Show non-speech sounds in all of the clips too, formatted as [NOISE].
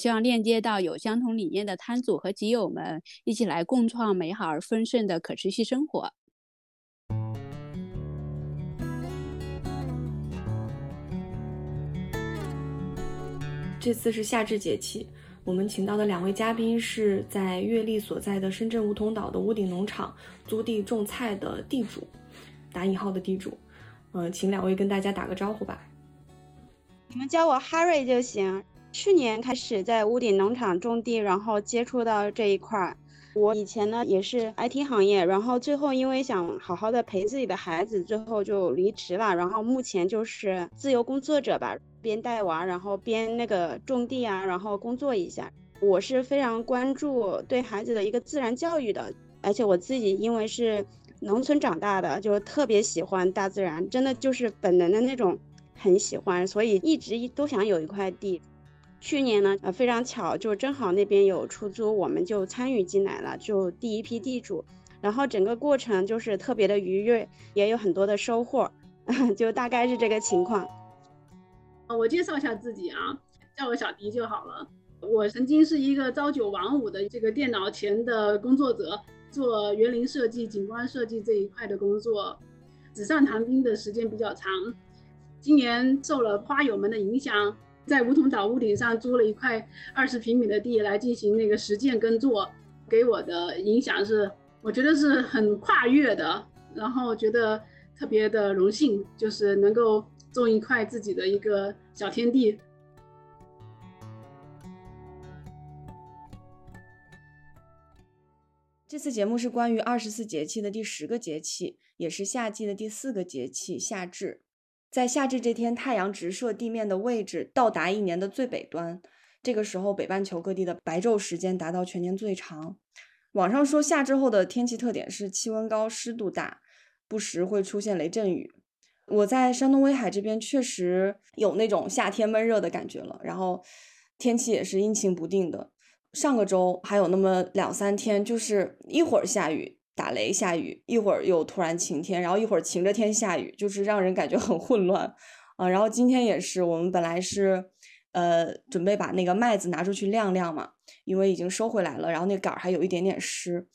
希望链接到有相同理念的摊主和集友们，一起来共创美好而丰盛的可持续生活。这次是夏至节气，我们请到的两位嘉宾是在月丽所在的深圳梧桐岛的屋顶农场租地种菜的地主，打引号的地主。嗯，请两位跟大家打个招呼吧。你们叫我 Harry 就行。去年开始在屋顶农场种地，然后接触到这一块儿。我以前呢也是 IT 行业，然后最后因为想好好的陪自己的孩子，最后就离职了。然后目前就是自由工作者吧，边带娃，然后边那个种地啊，然后工作一下。我是非常关注对孩子的一个自然教育的，而且我自己因为是农村长大的，就特别喜欢大自然，真的就是本能的那种很喜欢，所以一直都想有一块地。去年呢，呃，非常巧，就正好那边有出租，我们就参与进来了，就第一批地主，然后整个过程就是特别的愉悦，也有很多的收获，[LAUGHS] 就大概是这个情况。我介绍一下自己啊，叫我小迪就好了。我曾经是一个朝九晚五的这个电脑前的工作者，做园林设计、景观设计这一块的工作，纸上谈兵的时间比较长。今年受了花友们的影响。在梧桐岛屋顶上租了一块二十平米的地来进行那个实践耕作，给我的影响是，我觉得是很跨越的，然后觉得特别的荣幸，就是能够种一块自己的一个小天地。这次节目是关于二十四节气的第十个节气，也是夏季的第四个节气夏至。在夏至这天，太阳直射地面的位置到达一年的最北端，这个时候北半球各地的白昼时间达到全年最长。网上说夏至后的天气特点是气温高、湿度大，不时会出现雷阵雨。我在山东威海这边确实有那种夏天闷热的感觉了，然后天气也是阴晴不定的。上个周还有那么两三天，就是一会儿下雨。打雷下雨，一会儿又突然晴天，然后一会儿晴着天下雨，就是让人感觉很混乱啊。然后今天也是，我们本来是呃准备把那个麦子拿出去晾晾嘛，因为已经收回来了，然后那杆儿还有一点点湿。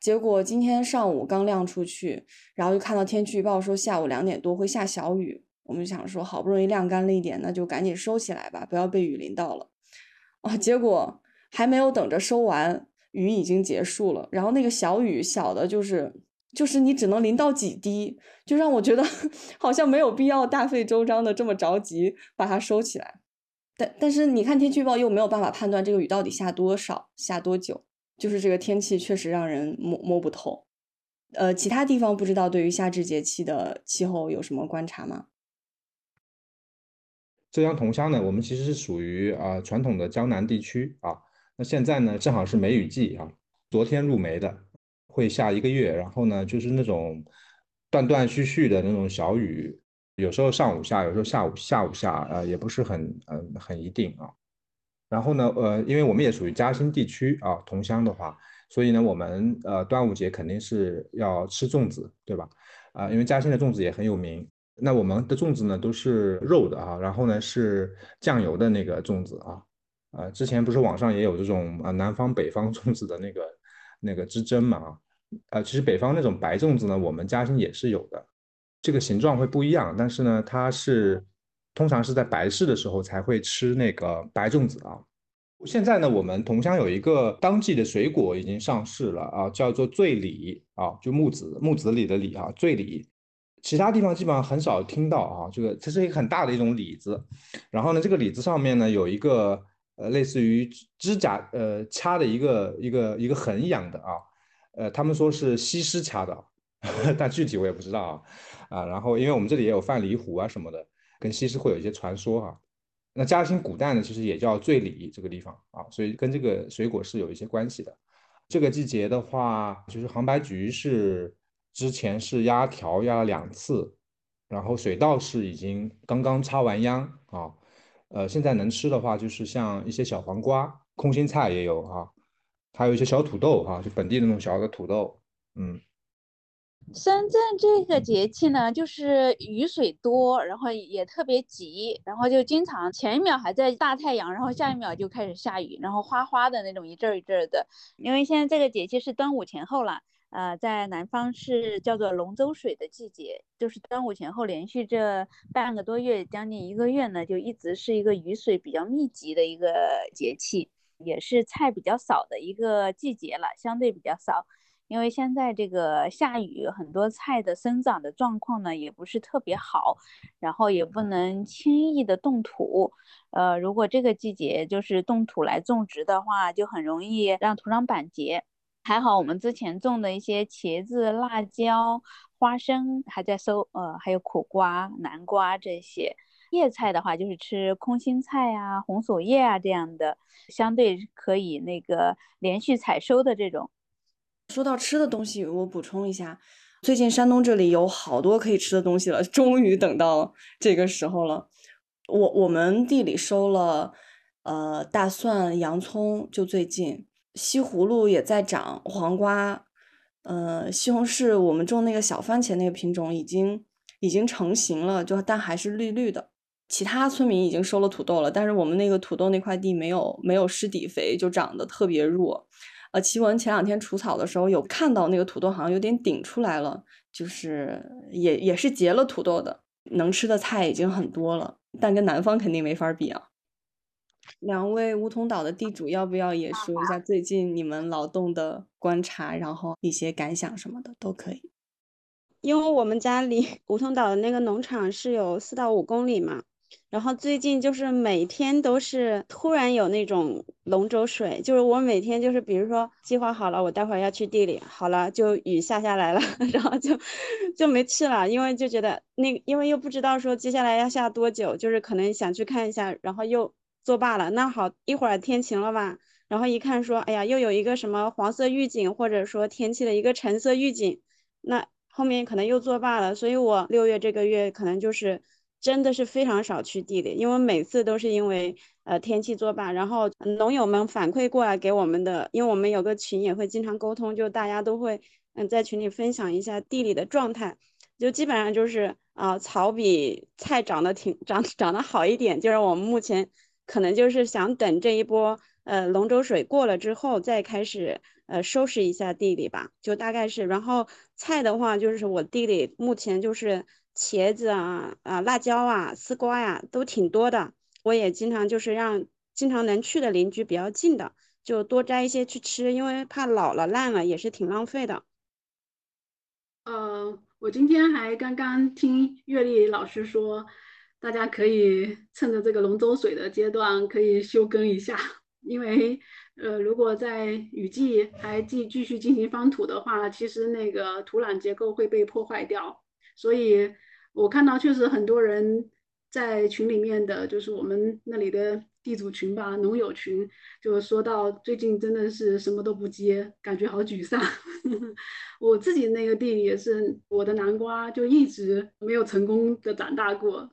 结果今天上午刚晾出去，然后就看到天气预报说下午两点多会下小雨，我们就想说好不容易晾干了一点，那就赶紧收起来吧，不要被雨淋到了啊。[LAUGHS] 结果还没有等着收完。雨已经结束了，然后那个小雨小的，就是就是你只能淋到几滴，就让我觉得 [LAUGHS] 好像没有必要大费周章的这么着急把它收起来。但但是你看天气预报又没有办法判断这个雨到底下多少、下多久，就是这个天气确实让人摸摸不透。呃，其他地方不知道对于夏至节气的气候有什么观察吗？浙江桐乡呢，我们其实是属于啊传统的江南地区啊。那现在呢，正好是梅雨季啊，昨天入梅的，会下一个月，然后呢，就是那种断断续续的那种小雨，有时候上午下，有时候下午下午下，呃，也不是很嗯很一定啊。然后呢，呃，因为我们也属于嘉兴地区啊，桐乡的话，所以呢，我们呃端午节肯定是要吃粽子，对吧？啊，因为嘉兴的粽子也很有名。那我们的粽子呢都是肉的啊，然后呢是酱油的那个粽子啊。啊，之前不是网上也有这种啊南方北方粽子的那个那个之争嘛啊，呃，其实北方那种白粽子呢，我们嘉兴也是有的，这个形状会不一样，但是呢，它是通常是在白事的时候才会吃那个白粽子啊。现在呢，我们桐乡有一个当季的水果已经上市了啊，叫做醉李啊，就木子木子李的李啊，醉李。其他地方基本上很少听到啊。这个这是一个很大的一种李子，然后呢，这个李子上面呢有一个呃类似于指甲呃掐的一个一个一个痕一样的啊，呃他们说是西施掐的，[LAUGHS] 但具体我也不知道啊啊。然后因为我们这里也有范蠡湖啊什么的，跟西施会有一些传说啊。那嘉兴古代呢，其实也叫醉里这个地方啊，所以跟这个水果是有一些关系的。这个季节的话，就是杭白菊是之前是压条压了两次，然后水稻是已经刚刚插完秧啊，呃，现在能吃的话就是像一些小黄瓜、空心菜也有啊，还有一些小土豆哈，就本地的那种小的土豆，嗯。深圳这个节气呢，就是雨水多，然后也特别急，然后就经常前一秒还在大太阳，然后下一秒就开始下雨，然后哗哗的那种一阵一阵的。因为现在这个节气是端午前后了，呃，在南方是叫做龙舟水的季节，就是端午前后连续这半个多月，将近一个月呢，就一直是一个雨水比较密集的一个节气，也是菜比较少的一个季节了，相对比较少。因为现在这个下雨，很多菜的生长的状况呢也不是特别好，然后也不能轻易的动土。呃，如果这个季节就是动土来种植的话，就很容易让土壤板结。还好我们之前种的一些茄子、辣椒、花生还在收，呃，还有苦瓜、南瓜这些叶菜的话，就是吃空心菜啊、红薯叶啊这样的，相对可以那个连续采收的这种。说到吃的东西，我补充一下，最近山东这里有好多可以吃的东西了，[LAUGHS] 终于等到这个时候了。我我们地里收了，呃，大蒜、洋葱，就最近西葫芦也在长，黄瓜，呃，西红柿，我们种那个小番茄那个品种已经已经成型了，就但还是绿绿的。其他村民已经收了土豆了，但是我们那个土豆那块地没有没有施底肥，就长得特别弱。呃，奇文前两天除草的时候有看到那个土豆好像有点顶出来了，就是也也是结了土豆的，能吃的菜已经很多了，但跟南方肯定没法比啊。两位梧桐岛的地主要不要也说一下最近你们劳动的观察，然后一些感想什么的都可以。因为我们家离 [LAUGHS] 梧桐岛的那个农场是有四到五公里嘛。然后最近就是每天都是突然有那种龙舟水，就是我每天就是比如说计划好了，我待会儿要去地里，好了就雨下下来了，[LAUGHS] 然后就就没去了，因为就觉得那因为又不知道说接下来要下多久，就是可能想去看一下，然后又作罢了。那好一会儿天晴了吧，然后一看说，哎呀，又有一个什么黄色预警，或者说天气的一个橙色预警，那后面可能又作罢了。所以我六月这个月可能就是。真的是非常少去地里，因为每次都是因为呃天气作罢，然后农友们反馈过来给我们的，因为我们有个群也会经常沟通，就大家都会嗯在群里分享一下地里的状态，就基本上就是啊草比菜长得挺长长得好一点，就是我们目前可能就是想等这一波呃龙舟水过了之后再开始呃收拾一下地里吧，就大概是，然后菜的话就是我地里目前就是。茄子啊啊，辣椒啊，丝瓜呀，都挺多的。我也经常就是让经常能去的邻居比较近的，就多摘一些去吃，因为怕老了烂了也是挺浪费的。呃，我今天还刚刚听月丽老师说，大家可以趁着这个龙舟水的阶段可以休耕一下，因为呃，如果在雨季还继继续进行翻土的话，其实那个土壤结构会被破坏掉。所以，我看到确实很多人在群里面的，就是我们那里的地主群吧，农友群，就说到最近真的是什么都不接，感觉好沮丧。[LAUGHS] 我自己那个地也是，我的南瓜就一直没有成功的长大过。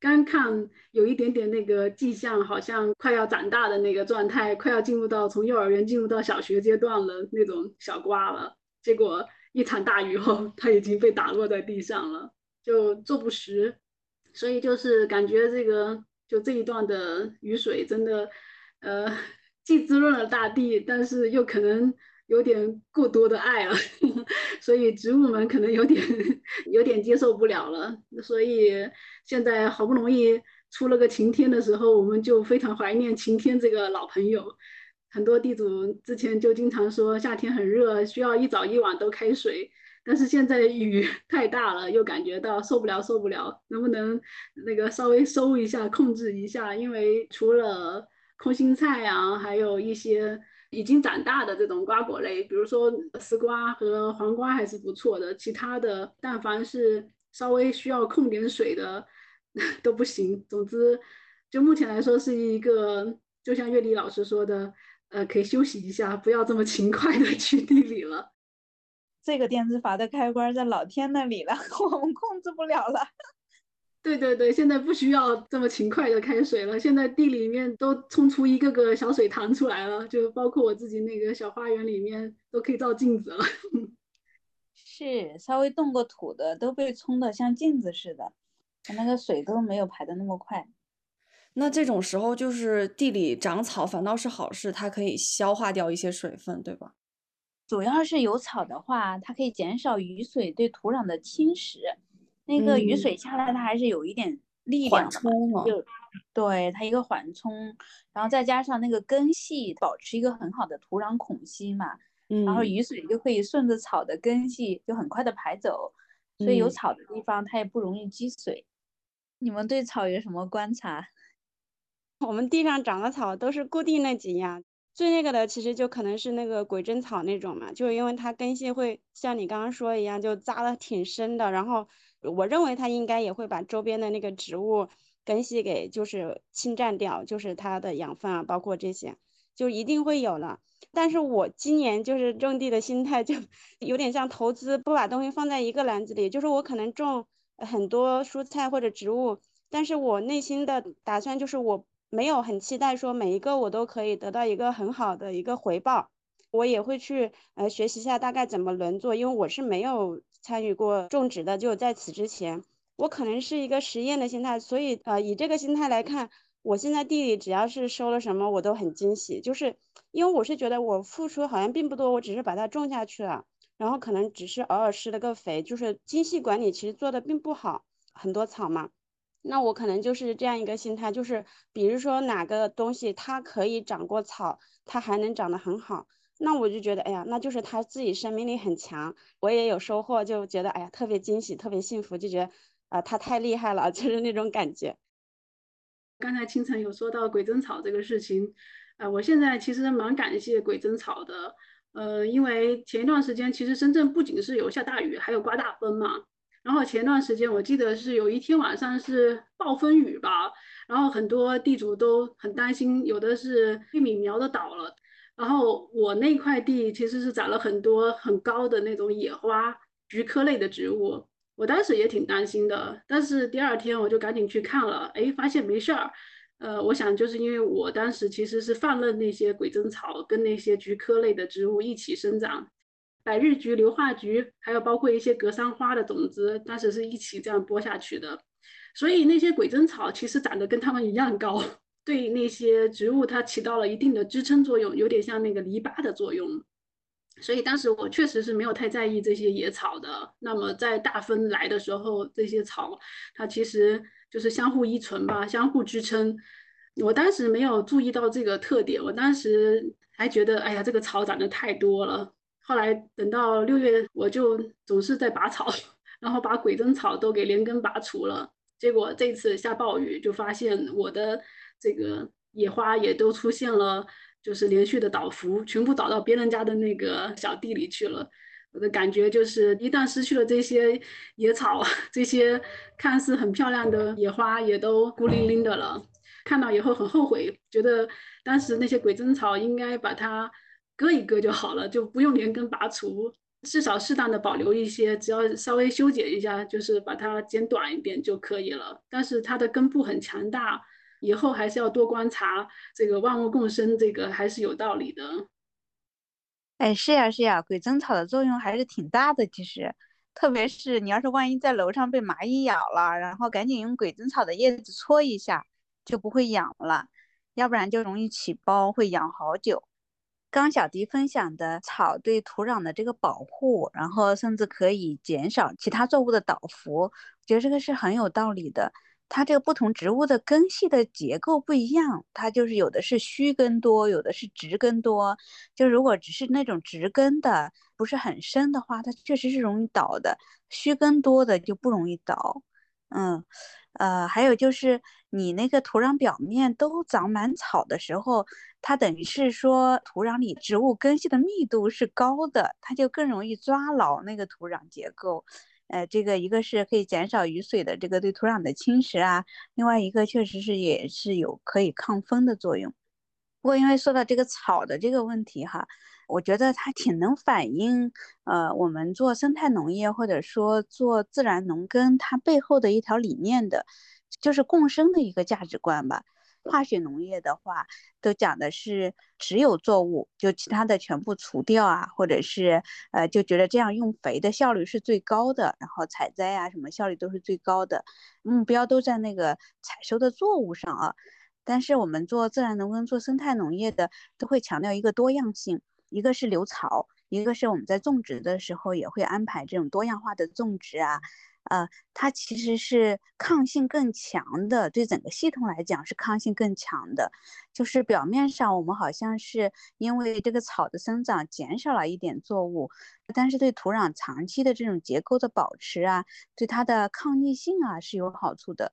刚看有一点点那个迹象，好像快要长大的那个状态，快要进入到从幼儿园进入到小学阶段了那种小瓜了，结果。一场大雨后，它已经被打落在地上了，就坐不实，所以就是感觉这个就这一段的雨水真的，呃，既滋润了大地，但是又可能有点过多的爱了，[LAUGHS] 所以植物们可能有点 [LAUGHS] 有点接受不了了，所以现在好不容易出了个晴天的时候，我们就非常怀念晴天这个老朋友。很多地主之前就经常说夏天很热，需要一早一晚都开水，但是现在雨 [LAUGHS] 太大了，又感觉到受不了，受不了，能不能那个稍微收一下，控制一下？因为除了空心菜啊，还有一些已经长大的这种瓜果类，比如说丝瓜和黄瓜还是不错的，其他的但凡是稍微需要控点水的 [LAUGHS] 都不行。总之，就目前来说是一个，就像月丽老师说的，呃，可以休息一下，不要这么勤快的去地里了。这个电磁阀的开关在老天那里了，[LAUGHS] 我们控制不了了。对对对，现在不需要这么勤快的开水了，现在地里面都冲出一个个小水塘出来了，就包括我自己那个小花园里面都可以照镜子了。[LAUGHS] 是，稍微动过土的都被冲得像镜子似的，那个水都没有排的那么快。那这种时候就是地里长草反倒是好事，它可以消化掉一些水分，对吧？主要是有草的话，它可以减少雨水对土壤的侵蚀。那个雨水下来，它还是有一点力量的嘛，就对它一个缓冲，然后再加上那个根系保持一个很好的土壤孔隙嘛，然后雨水就可以顺着草的根系就很快的排走，所以有草的地方它也不容易积水。你们对草有什么观察？[LAUGHS] 我们地上长的草都是固定那几样。最那个的其实就可能是那个鬼针草那种嘛，就是因为它根系会像你刚刚说一样，就扎的挺深的。然后我认为它应该也会把周边的那个植物根系给就是侵占掉，就是它的养分啊，包括这些，就一定会有了。但是我今年就是种地的心态就 [LAUGHS] 有点像投资，不把东西放在一个篮子里，就是我可能种很多蔬菜或者植物，但是我内心的打算就是我。没有很期待说每一个我都可以得到一个很好的一个回报，我也会去呃学习一下大概怎么轮作，因为我是没有参与过种植的，就在此之前，我可能是一个实验的心态，所以呃以这个心态来看，我现在地里只要是收了什么我都很惊喜，就是因为我是觉得我付出好像并不多，我只是把它种下去了，然后可能只是偶尔施了个肥，就是精细管理其实做的并不好，很多草嘛。那我可能就是这样一个心态，就是比如说哪个东西它可以长过草，它还能长得很好，那我就觉得，哎呀，那就是他自己生命力很强，我也有收获，就觉得，哎呀，特别惊喜，特别幸福，就觉得，啊，他太厉害了，[LAUGHS] 就是那种感觉。刚才清晨有说到鬼针草这个事情，呃，我现在其实蛮感谢鬼针草的，呃，因为前一段时间其实深圳不仅是有下大雨，还有刮大风嘛。然后前段时间我记得是有一天晚上是暴风雨吧，然后很多地主都很担心，有的是玉米苗都倒了。然后我那块地其实是长了很多很高的那种野花、菊科类的植物，我当时也挺担心的。但是第二天我就赶紧去看了，哎，发现没事儿。呃，我想就是因为我当时其实是放任那些鬼针草跟那些菊科类的植物一起生长。百日菊、硫化菊，还有包括一些格桑花的种子，当时是一起这样播下去的。所以那些鬼针草其实长得跟它们一样高，对那些植物它起到了一定的支撑作用，有点像那个篱笆的作用。所以当时我确实是没有太在意这些野草的。那么在大风来的时候，这些草它其实就是相互依存吧，相互支撑。我当时没有注意到这个特点，我当时还觉得，哎呀，这个草长得太多了。后来等到六月，我就总是在拔草，然后把鬼针草都给连根拔除了。结果这次下暴雨，就发现我的这个野花也都出现了，就是连续的倒伏，全部倒到别人家的那个小地里去了。我的感觉就是，一旦失去了这些野草，[LAUGHS] 这些看似很漂亮的野花也都孤零零的了。看到以后很后悔，觉得当时那些鬼针草应该把它。割一割就好了，就不用连根拔除，至少适当的保留一些，只要稍微修剪一下，就是把它剪短一点就可以了。但是它的根部很强大，以后还是要多观察。这个万物共生，这个还是有道理的。哎，是呀是呀，鬼针草的作用还是挺大的。其实，特别是你要是万一在楼上被蚂蚁咬了，然后赶紧用鬼针草的叶子搓一下，就不会痒了。要不然就容易起包，会痒好久。刚小迪分享的草对土壤的这个保护，然后甚至可以减少其他作物的倒伏，我觉得这个是很有道理的。它这个不同植物的根系的结构不一样，它就是有的是须根多，有的是直根多。就如果只是那种直根的，不是很深的话，它确实是容易倒的；须根多的就不容易倒。嗯，呃，还有就是你那个土壤表面都长满草的时候，它等于是说土壤里植物根系的密度是高的，它就更容易抓牢那个土壤结构。呃，这个一个是可以减少雨水的这个对土壤的侵蚀啊，另外一个确实是也是有可以抗风的作用。不过因为说到这个草的这个问题哈，我觉得它挺能反映呃我们做生态农业或者说做自然农耕它背后的一条理念的，就是共生的一个价值观吧。化学农业的话，都讲的是只有作物，就其他的全部除掉啊，或者是呃就觉得这样用肥的效率是最高的，然后采摘啊什么效率都是最高的，目标都在那个采收的作物上啊。但是我们做自然农耕、做生态农业的，都会强调一个多样性，一个是留草，一个是我们在种植的时候也会安排这种多样化的种植啊。呃，它其实是抗性更强的，对整个系统来讲是抗性更强的。就是表面上我们好像是因为这个草的生长减少了一点作物，但是对土壤长期的这种结构的保持啊，对它的抗逆性啊是有好处的。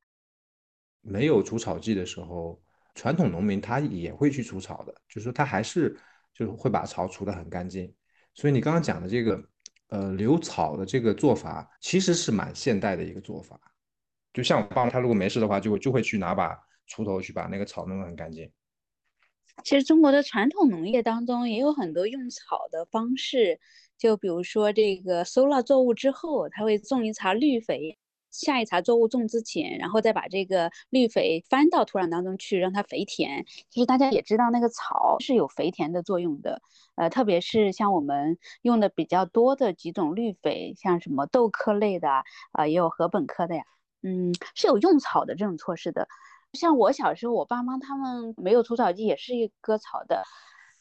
没有除草剂的时候，传统农民他也会去除草的，就是说他还是就是会把草除得很干净。所以你刚刚讲的这个。呃，留草的这个做法其实是蛮现代的一个做法，就像我爸他如果没事的话，就会就会去拿把锄头去把那个草弄得很干净。其实中国的传统农业当中也有很多用草的方式，就比如说这个收了作物之后，他会种一茬绿肥。下一茬作物种之前，然后再把这个绿肥翻到土壤当中去，让它肥田。其实大家也知道，那个草是有肥田的作用的。呃，特别是像我们用的比较多的几种绿肥，像什么豆科类的啊，也有禾本科的呀，嗯，是有用草的这种措施的。像我小时候，我爸妈他们没有除草剂，也是割草的。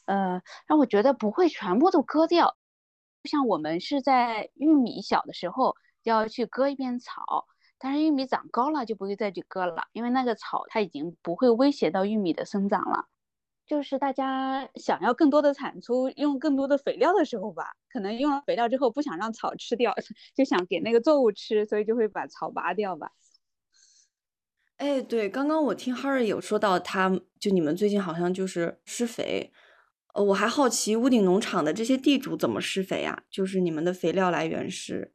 呃，让我觉得不会全部都割掉。像我们是在玉米小的时候。要去割一遍草，但是玉米长高了就不会再去割了，因为那个草它已经不会威胁到玉米的生长了。就是大家想要更多的产出，用更多的肥料的时候吧，可能用了肥料之后不想让草吃掉，[LAUGHS] 就想给那个作物吃，所以就会把草拔掉吧。哎，对，刚刚我听 Harry 有说到，他就你们最近好像就是施肥，呃，我还好奇屋顶农场的这些地主怎么施肥啊？就是你们的肥料来源是？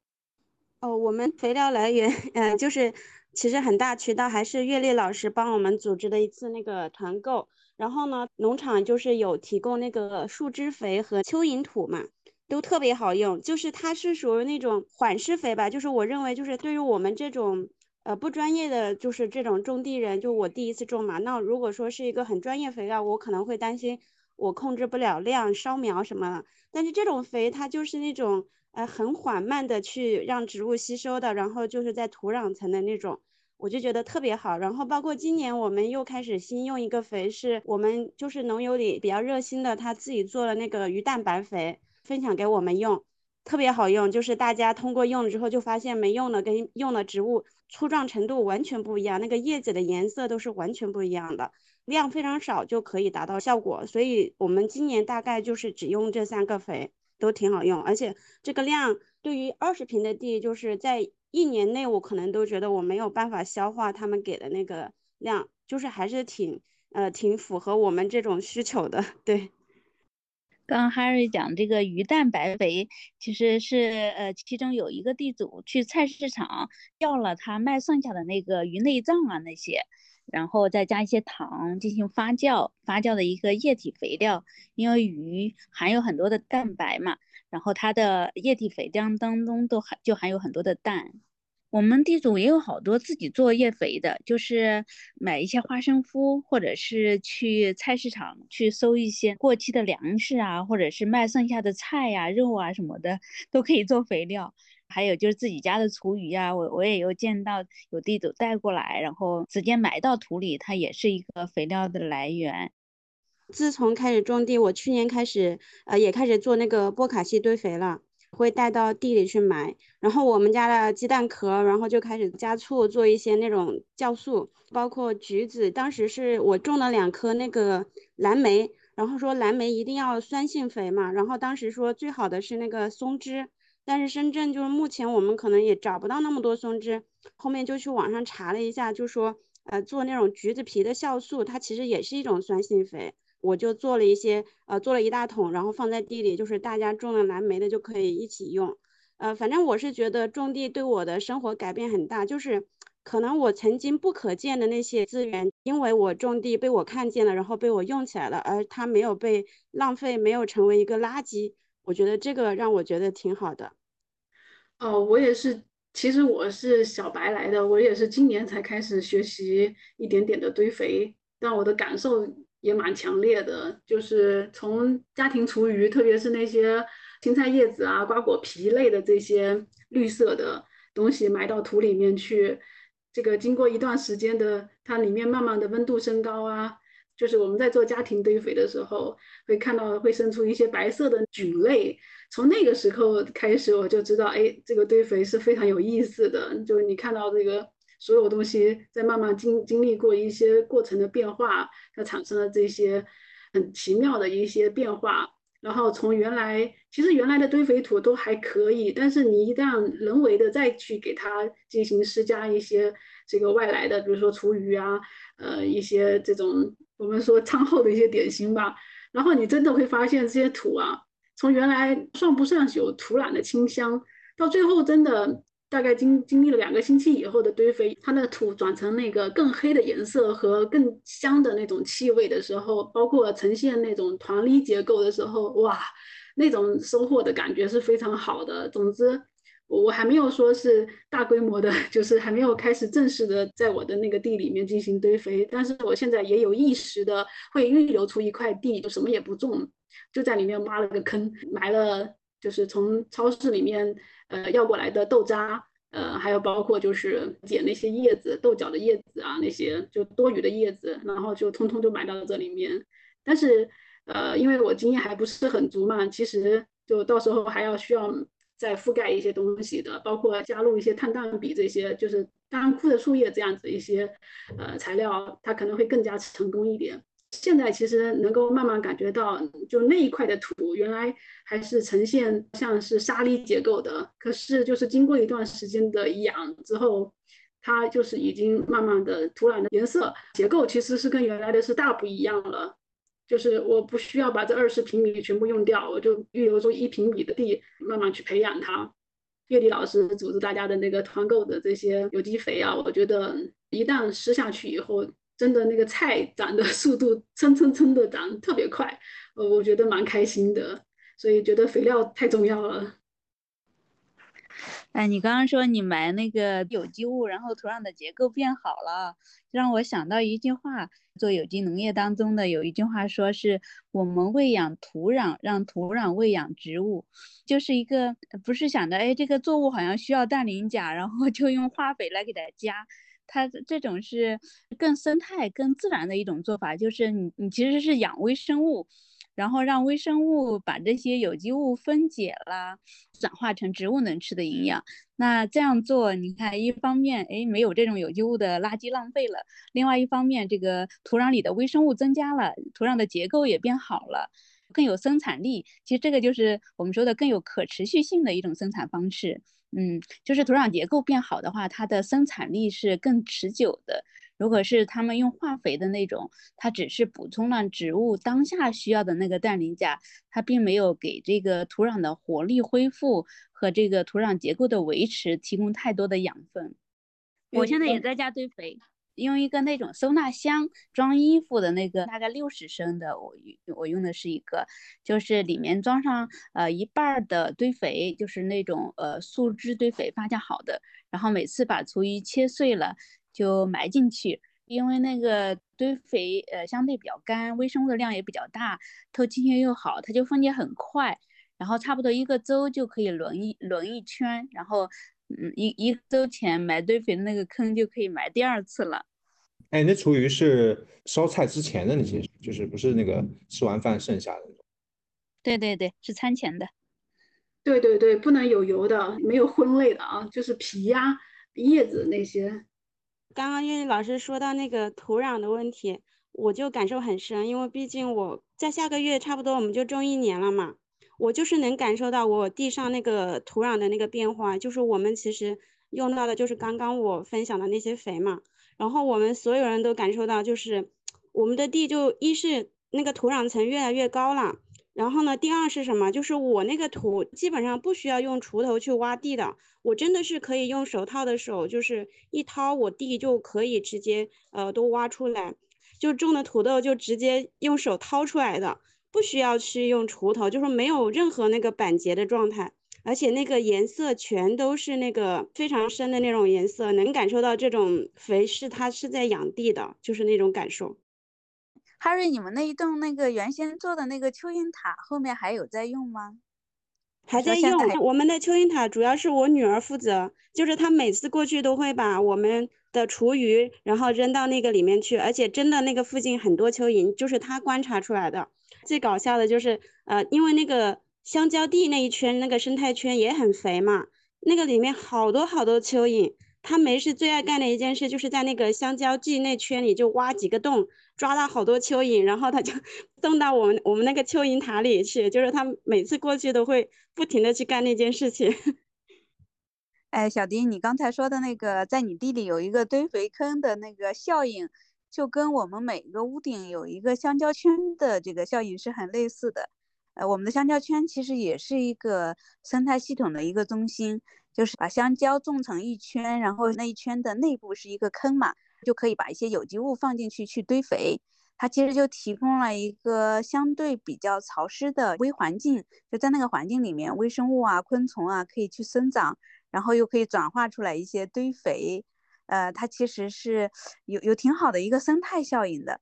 哦，我们肥料来源，嗯，就是其实很大渠道还是月丽老师帮我们组织的一次那个团购。然后呢，农场就是有提供那个树枝肥和蚯蚓土嘛，都特别好用。就是它是属于那种缓施肥吧，就是我认为就是对于我们这种呃不专业的就是这种种地人，就我第一次种嘛，那如果说是一个很专业肥料，我可能会担心我控制不了量、烧苗什么的。但是这种肥它就是那种。呃，很缓慢的去让植物吸收的，然后就是在土壤层的那种，我就觉得特别好。然后包括今年我们又开始新用一个肥，是我们就是农友里比较热心的，他自己做了那个鱼蛋白肥，分享给我们用，特别好用。就是大家通过用了之后，就发现没用的跟用的植物粗壮程度完全不一样，那个叶子的颜色都是完全不一样的，量非常少就可以达到效果。所以我们今年大概就是只用这三个肥。都挺好用，而且这个量对于二十平的地，就是在一年内，我可能都觉得我没有办法消化他们给的那个量，就是还是挺呃挺符合我们这种需求的。[LAUGHS] 对，刚 Harry 讲这个鱼蛋白肥，其实是呃其中有一个地主去菜市场要了他卖剩下的那个鱼内脏啊那些。然后再加一些糖进行发酵，发酵的一个液体肥料。因为鱼含有很多的蛋白嘛，然后它的液体肥料当中都含就含有很多的氮。我们地主也有好多自己做液肥的，就是买一些花生麸，或者是去菜市场去收一些过期的粮食啊，或者是卖剩下的菜呀、肉啊什么的，都可以做肥料。还有就是自己家的厨余啊，我我也有见到有地主带过来，然后直接埋到土里，它也是一个肥料的来源。自从开始种地，我去年开始呃也开始做那个波卡西堆肥了。会带到地里去埋。然后我们家的鸡蛋壳，然后就开始加醋做一些那种酵素，包括橘子。当时是我种了两颗那个蓝莓，然后说蓝莓一定要酸性肥嘛，然后当时说最好的是那个松枝，但是深圳就是目前我们可能也找不到那么多松枝，后面就去网上查了一下，就说呃做那种橘子皮的酵素，它其实也是一种酸性肥。我就做了一些，呃，做了一大桶，然后放在地里，就是大家种了蓝莓的就可以一起用。呃，反正我是觉得种地对我的生活改变很大，就是可能我曾经不可见的那些资源，因为我种地被我看见了，然后被我用起来了，而它没有被浪费，没有成为一个垃圾。我觉得这个让我觉得挺好的。哦，我也是，其实我是小白来的，我也是今年才开始学习一点点的堆肥，但我的感受。也蛮强烈的，就是从家庭厨余，特别是那些青菜叶子啊、瓜果皮类的这些绿色的东西埋到土里面去，这个经过一段时间的，它里面慢慢的温度升高啊，就是我们在做家庭堆肥的时候，会看到会生出一些白色的菌类。从那个时候开始，我就知道，哎，这个堆肥是非常有意思的，就是你看到这个。所有东西在慢慢经经历过一些过程的变化，它产生了这些很奇妙的一些变化。然后从原来其实原来的堆肥土都还可以，但是你一旦人为的再去给它进行施加一些这个外来的，比如说厨余啊，呃一些这种我们说 [LAUGHS] 餐后的一些点心吧，然后你真的会发现这些土啊，从原来算不上有土壤的清香，到最后真的。大概经经历了两个星期以后的堆肥，它那个土转成那个更黑的颜色和更香的那种气味的时候，包括呈现那种团粒结构的时候，哇，那种收获的感觉是非常好的。总之，我还没有说是大规模的，[LAUGHS] 就是还没有开始正式的在我的那个地里面进行堆肥，但是我现在也有意识的会预留出一块地，就什么也不种，就在里面挖了个坑，埋了，就是从超市里面。呃，要过来的豆渣，呃，还有包括就是捡那些叶子，豆角的叶子啊，那些就多余的叶子，然后就通通就埋到了这里面。但是，呃，因为我经验还不是很足嘛，其实就到时候还要需要再覆盖一些东西的，包括加入一些碳氮比这些，就是干枯的树叶这样子一些呃材料，它可能会更加成功一点。现在其实能够慢慢感觉到，就那一块的土原来还是呈现像是沙粒结构的，可是就是经过一段时间的养之后，它就是已经慢慢的土壤的颜色结构其实是跟原来的是大不一样了。就是我不需要把这二十平米全部用掉，我就预留出一平米的地慢慢去培养它。月底老师组织大家的那个团购的这些有机肥啊，我觉得一旦施下去以后。真的那个菜长的 [LAUGHS] 速度蹭蹭蹭的长，特别快，呃，我觉得蛮开心的，所以觉得肥料太重要了。哎，你刚刚说你埋那个有机物，然后土壤的结构变好了，让我想到一句话，做有机农业当中的有一句话说是我们喂养土壤，让土壤喂养植物，就是一个不是想着哎这个作物好像需要氮磷钾，然后就用化肥来给它加。它这种是更生态、更自然的一种做法，就是你你其实是养微生物，然后让微生物把这些有机物分解了，转化成植物能吃的营养。那这样做，你看，一方面，哎，没有这种有机物的垃圾浪费了；，另外一方面，这个土壤里的微生物增加了，土壤的结构也变好了，更有生产力。其实这个就是我们说的更有可持续性的一种生产方式。嗯，就是土壤结构变好的话，它的生产力是更持久的。如果是他们用化肥的那种，它只是补充了植物当下需要的那个氮磷钾，它并没有给这个土壤的活力恢复和这个土壤结构的维持提供太多的养分。我现在也在家堆肥。用一个那种收纳箱装衣服的那个，大概六十升的，我我用的是一个，就是里面装上呃一半的堆肥，就是那种呃树枝堆肥发酵好的，然后每次把厨余切碎了就埋进去，因为那个堆肥呃相对比较干，微生物的量也比较大，透气性又好，它就分解很快，然后差不多一个周就可以轮一轮一圈，然后。嗯，一一周前埋堆肥的那个坑就可以埋第二次了。哎，那厨余是烧菜之前的那些，就是不是那个吃完饭剩下的那种？对对对，是餐前的。对对对，不能有油的，没有荤类的啊，就是皮呀、叶子那些。刚刚月丽老师说到那个土壤的问题，我就感受很深，因为毕竟我在下个月差不多我们就种一年了嘛，我就是能感受到我地上那个土壤的那个变化，就是我们其实用到的就是刚刚我分享的那些肥嘛，然后我们所有人都感受到，就是我们的地就一是那个土壤层越来越高了。然后呢，第二是什么？就是我那个土基本上不需要用锄头去挖地的，我真的是可以用手套的手，就是一掏，我地就可以直接呃都挖出来，就种的土豆就直接用手掏出来的，不需要去用锄头，就是没有任何那个板结的状态，而且那个颜色全都是那个非常深的那种颜色，能感受到这种肥是它是在养地的，就是那种感受。哈瑞，你们那一栋那个原先做的那个蚯蚓塔，后面还有在用吗？还在用。我们的蚯蚓塔主要是我女儿负责，就是她每次过去都会把我们的厨余，然后扔到那个里面去，而且真的那个附近很多蚯蚓，就是她观察出来的。最搞笑的就是，呃，因为那个香蕉地那一圈那个生态圈也很肥嘛，那个里面好多好多蚯蚓。他没事最爱干的一件事，就是在那个香蕉地那圈里就挖几个洞，抓到好多蚯蚓，然后他就 [LAUGHS] 送到我们我们那个蚯蚓塔里去。就是他每次过去都会不停的去干那件事情。[LAUGHS] 哎，小迪，你刚才说的那个在你地里有一个堆肥坑的那个效应，就跟我们每个屋顶有一个香蕉圈的这个效应是很类似的。呃，我们的香蕉圈其实也是一个生态系统的一个中心。就是把香蕉种成一圈，然后那一圈的内部是一个坑嘛，就可以把一些有机物放进去去堆肥。它其实就提供了一个相对比较潮湿的微环境，就在那个环境里面，微生物啊、昆虫啊可以去生长，然后又可以转化出来一些堆肥。呃，它其实是有有挺好的一个生态效应的。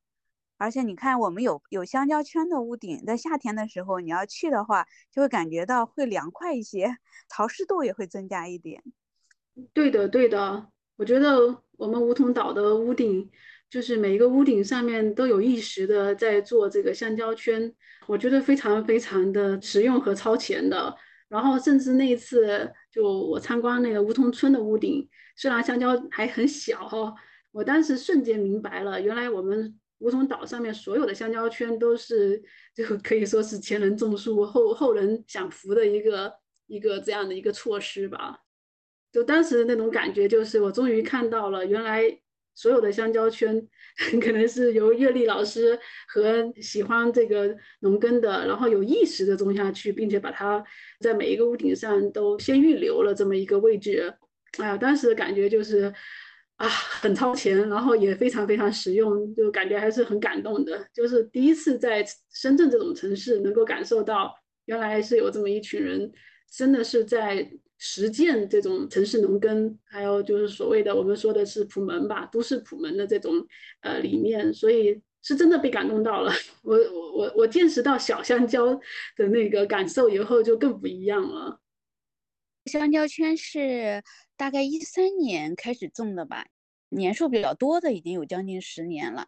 而且你看，我们有有香蕉圈的屋顶，在夏天的时候你要去的话，就会感觉到会凉快一些，[LAUGHS] 潮湿度也会增加一点。对的，对的。我觉得我们梧桐岛的屋顶，就是每一个屋顶上面都有意识的在做这个香蕉圈，我觉得非常非常的实用和超前的。然后甚至那一次，就我参观那个梧桐村的屋顶，虽然香蕉还很小哈，我当时瞬间明白了，原来我们。梧桐岛上面所有的香蕉圈都是，就可以说是前人种树，后后人享福的一个一个这样的一个措施吧。就当时那种感觉，就是我终于看到了，原来所有的香蕉圈 [LAUGHS] 可能是由月丽老师和喜欢这个农耕的，然后有意识的种下去，并且把它在每一个屋顶上都先预留了这么一个位置。哎呀，当时的感觉就是。啊，很超前，然后也非常非常实用，就感觉还是很感动的。就是第一次在深圳这种城市，能够感受到原来是有这么一群人，真的是在实践这种城市农耕，还有就是所谓的我们说的是普门吧，都市普门的这种呃理念，所以是真的被感动到了。[LAUGHS] 我我我我见识到小香蕉的那个感受以后，就更不一样了。香蕉圈是。大概一三年开始种的吧，年数比较多的已经有将近十年了。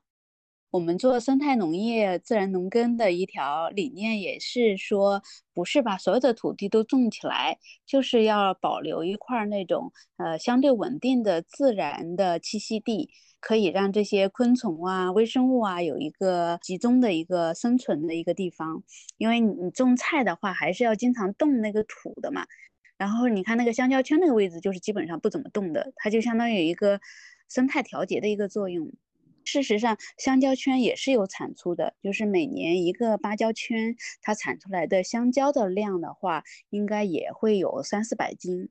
我们做生态农业、自然农耕的一条理念也是说，不是把所有的土地都种起来，就是要保留一块那种呃相对稳定的自然的栖息地，可以让这些昆虫啊、微生物啊有一个集中的一个生存的一个地方。因为你种菜的话，还是要经常动那个土的嘛。然后你看那个香蕉圈那个位置，就是基本上不怎么动的，它就相当于一个生态调节的一个作用。事实上，香蕉圈也是有产出的，就是每年一个芭蕉圈，它产出来的香蕉的量的话，应该也会有三四百斤，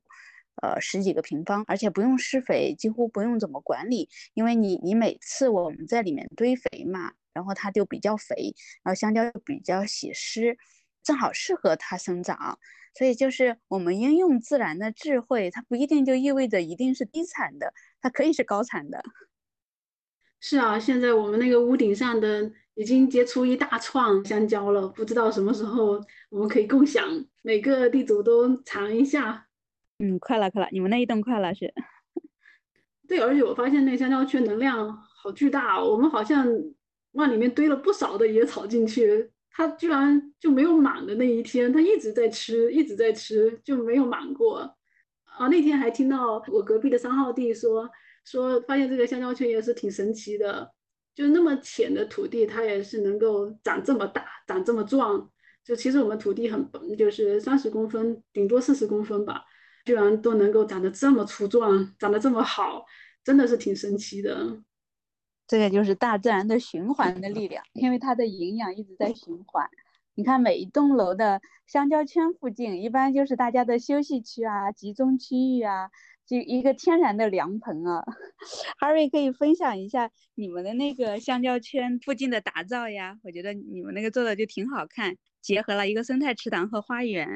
呃，十几个平方，而且不用施肥，几乎不用怎么管理，因为你你每次我们在里面堆肥嘛，然后它就比较肥，然后香蕉又比较喜湿，正好适合它生长。所以就是我们应用自然的智慧，它不一定就意味着一定是低产的，它可以是高产的。是啊，现在我们那个屋顶上的已经结出一大串香蕉了，不知道什么时候我们可以共享，每个地主都尝一下。嗯，快了，快了，你们那一栋快了是？对，而且我发现那香蕉圈能量好巨大，我们好像往里面堆了不少的野草进去。它居然就没有满的那一天，它一直在吃，一直在吃，就没有满过。啊，那天还听到我隔壁的三号地说说，发现这个香蕉圈也是挺神奇的，就那么浅的土地，它也是能够长这么大，长这么壮。就其实我们土地很薄，就是三十公分，顶多四十公分吧，居然都能够长得这么粗壮，长得这么好，真的是挺神奇的。这个就是大自然的循环的力量，因为它的营养一直在循环。你看每一栋楼的香蕉圈附近，一般就是大家的休息区啊、集中区域啊，就一个天然的凉棚啊。[LAUGHS] Harry 可以分享一下你们的那个香蕉圈附近的打造呀？我觉得你们那个做的就挺好看，结合了一个生态池塘和花园。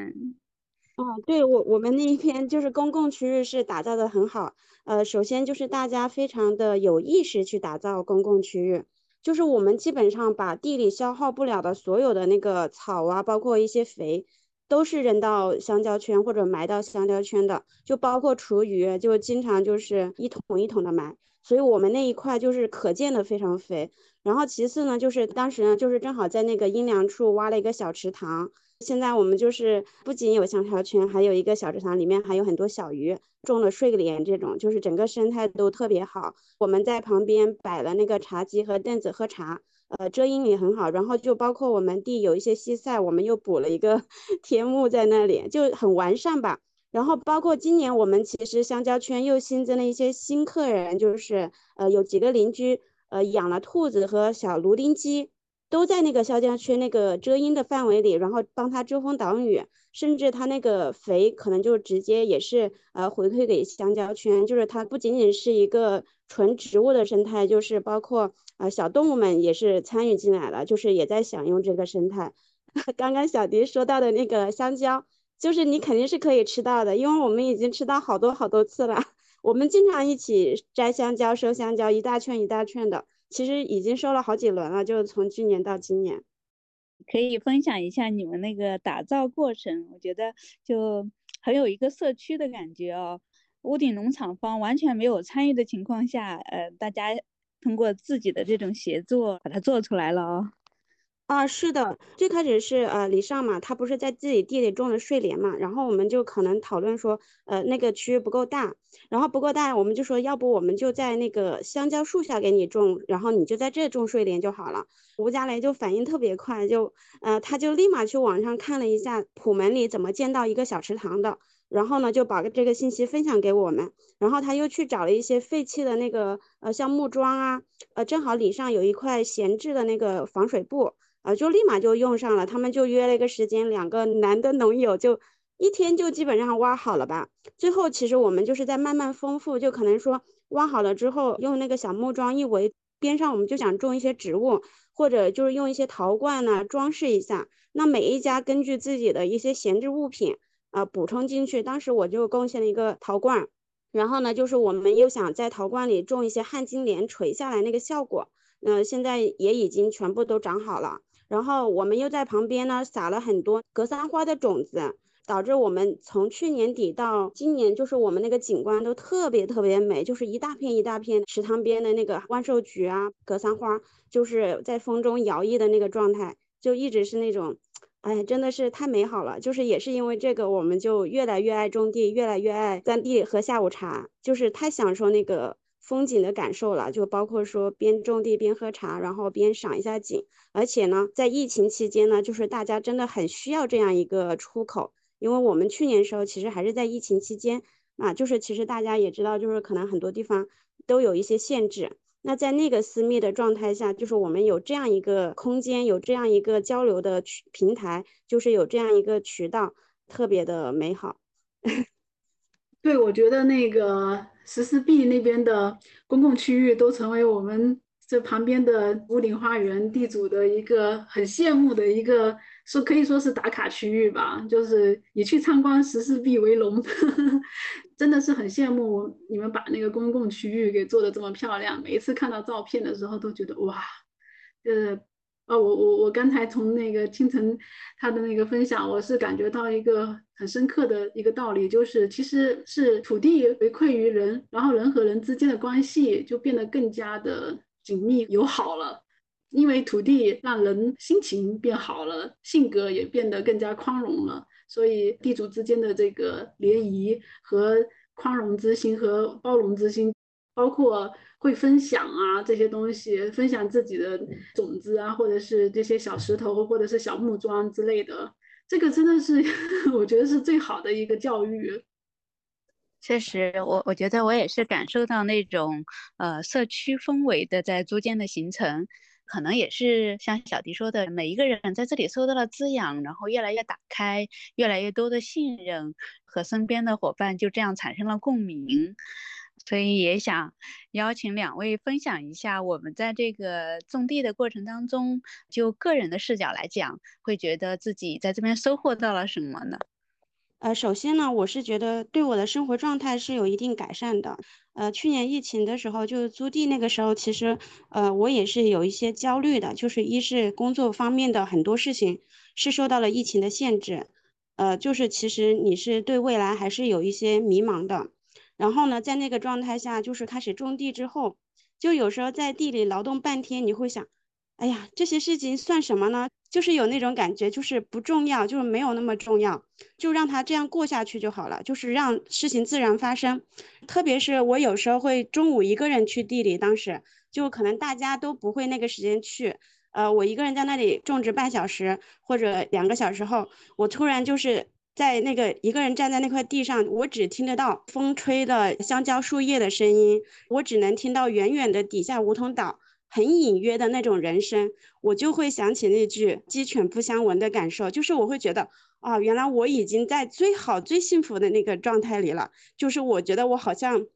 啊，对我我们那边就是公共区域是打造的很好。呃，首先就是大家非常的有意识去打造公共区域，就是我们基本上把地里消耗不了的所有的那个草啊，包括一些肥，都是扔到香蕉圈或者埋到香蕉圈的，就包括厨余，就经常就是一桶一桶的埋，所以我们那一块就是可见的非常肥。然后其次呢，就是当时呢，就是正好在那个阴凉处挖了一个小池塘。现在我们就是不仅有香蕉圈，还有一个小池塘，里面还有很多小鱼，种了睡莲，这种就是整个生态都特别好。我们在旁边摆了那个茶几和凳子喝茶，呃，遮阴也很好。然后就包括我们地有一些西塞，我们又补了一个 [LAUGHS] 天幕在那里，就很完善吧。然后包括今年我们其实香蕉圈又新增了一些新客人，就是呃有几个邻居呃养了兔子和小芦丁鸡。都在那个香蕉圈那个遮阴的范围里，然后帮他遮风挡雨，甚至他那个肥可能就直接也是呃回馈给香蕉圈，就是它不仅仅是一个纯植物的生态，就是包括呃小动物们也是参与进来了，就是也在享用这个生态。[LAUGHS] 刚刚小迪说到的那个香蕉，就是你肯定是可以吃到的，因为我们已经吃到好多好多次了，[LAUGHS] 我们经常一起摘香蕉、收香蕉，一大圈一大圈的。其实已经收了好几轮了，就是从去年到今年，可以分享一下你们那个打造过程，我觉得就很有一个社区的感觉哦。屋顶农场方完全没有参与的情况下，呃，大家通过自己的这种协作把它做出来了哦。啊，是的，最开始是呃李尚嘛，他不是在自己地里种了睡莲嘛，然后我们就可能讨论说，呃那个区域不够大，然后不够大，我们就说要不我们就在那个香蕉树下给你种，然后你就在这种睡莲就好了。吴佳雷就反应特别快，就呃他就立马去网上看了一下普门里怎么建到一个小池塘的，然后呢就把这个信息分享给我们，然后他又去找了一些废弃的那个呃像木桩啊，呃正好里上有一块闲置的那个防水布。啊，就立马就用上了，他们就约了一个时间，两个男的农友就一天就基本上挖好了吧。最后其实我们就是在慢慢丰富，就可能说挖好了之后，用那个小木桩一围，边上我们就想种一些植物，或者就是用一些陶罐呢装饰一下。那每一家根据自己的一些闲置物品啊补充进去。当时我就贡献了一个陶罐，然后呢，就是我们又想在陶罐里种一些旱金莲垂下来那个效果，那现在也已经全部都长好了。然后我们又在旁边呢撒了很多格桑花的种子，导致我们从去年底到今年，就是我们那个景观都特别特别美，就是一大片一大片池塘边的那个万寿菊啊、格桑花，就是在风中摇曳的那个状态，就一直是那种，哎，真的是太美好了。就是也是因为这个，我们就越来越爱种地，越来越爱在地里喝下午茶，就是太享受那个。风景的感受了，就包括说边种地边喝茶，然后边赏一下景。而且呢，在疫情期间呢，就是大家真的很需要这样一个出口，因为我们去年时候其实还是在疫情期间啊，就是其实大家也知道，就是可能很多地方都有一些限制。那在那个私密的状态下，就是我们有这样一个空间，有这样一个交流的渠平台，就是有这样一个渠道，特别的美好。[LAUGHS] 对，我觉得那个。十四 B 那边的公共区域都成为我们这旁边的屋顶花园地主的一个很羡慕的一个，说可以说是打卡区域吧，就是以去参观十四 B 为荣，真的是很羡慕你们把那个公共区域给做的这么漂亮。每一次看到照片的时候都觉得哇，呃。哦，我我我刚才从那个清晨他的那个分享，我是感觉到一个很深刻的一个道理，就是其实是土地回馈于人，然后人和人之间的关系就变得更加的紧密友好了。因为土地让人心情变好了，性格也变得更加宽容了，所以地主之间的这个联谊和宽容之心和包容之心，包括会分享啊这些东西，分享自己的种子啊，或者是这些小石头或者是小木桩之类的，这个真的是 [LAUGHS] 我觉得是最好的一个教育。确实，我我觉得我也是感受到那种呃社区氛围的在逐渐的形成。可能也是像小迪说的，每一个人在这里受到了滋养，然后越来越打开，越来越多的信任，和身边的伙伴就这样产生了共鸣。所以也想邀请两位分享一下，我们在这个种地的过程当中，就个人的视角来讲，会觉得自己在这边收获到了什么呢？呃，首先呢，我是觉得对我的生活状态是有一定改善的。呃，去年疫情的时候，就是租地那个时候，其实呃我也是有一些焦虑的，就是一是工作方面的很多事情是受到了疫情的限制，呃，就是其实你是对未来还是有一些迷茫的。然后呢，在那个状态下，就是开始种地之后，就有时候在地里劳动半天，你会想。哎呀，这些事情算什么呢？就是有那种感觉，就是不重要，就是没有那么重要，就让它这样过下去就好了，就是让事情自然发生。特别是我有时候会中午一个人去地里，当时就可能大家都不会那个时间去，呃，我一个人在那里种植半小时或者两个小时后，我突然就是在那个一个人站在那块地上，我只听得到风吹的香蕉树叶的声音，我只能听到远远的底下梧桐岛。很隐约的那种人声，我就会想起那句“鸡犬不相闻”的感受，就是我会觉得啊，原来我已经在最好、最幸福的那个状态里了。就是我觉得我好像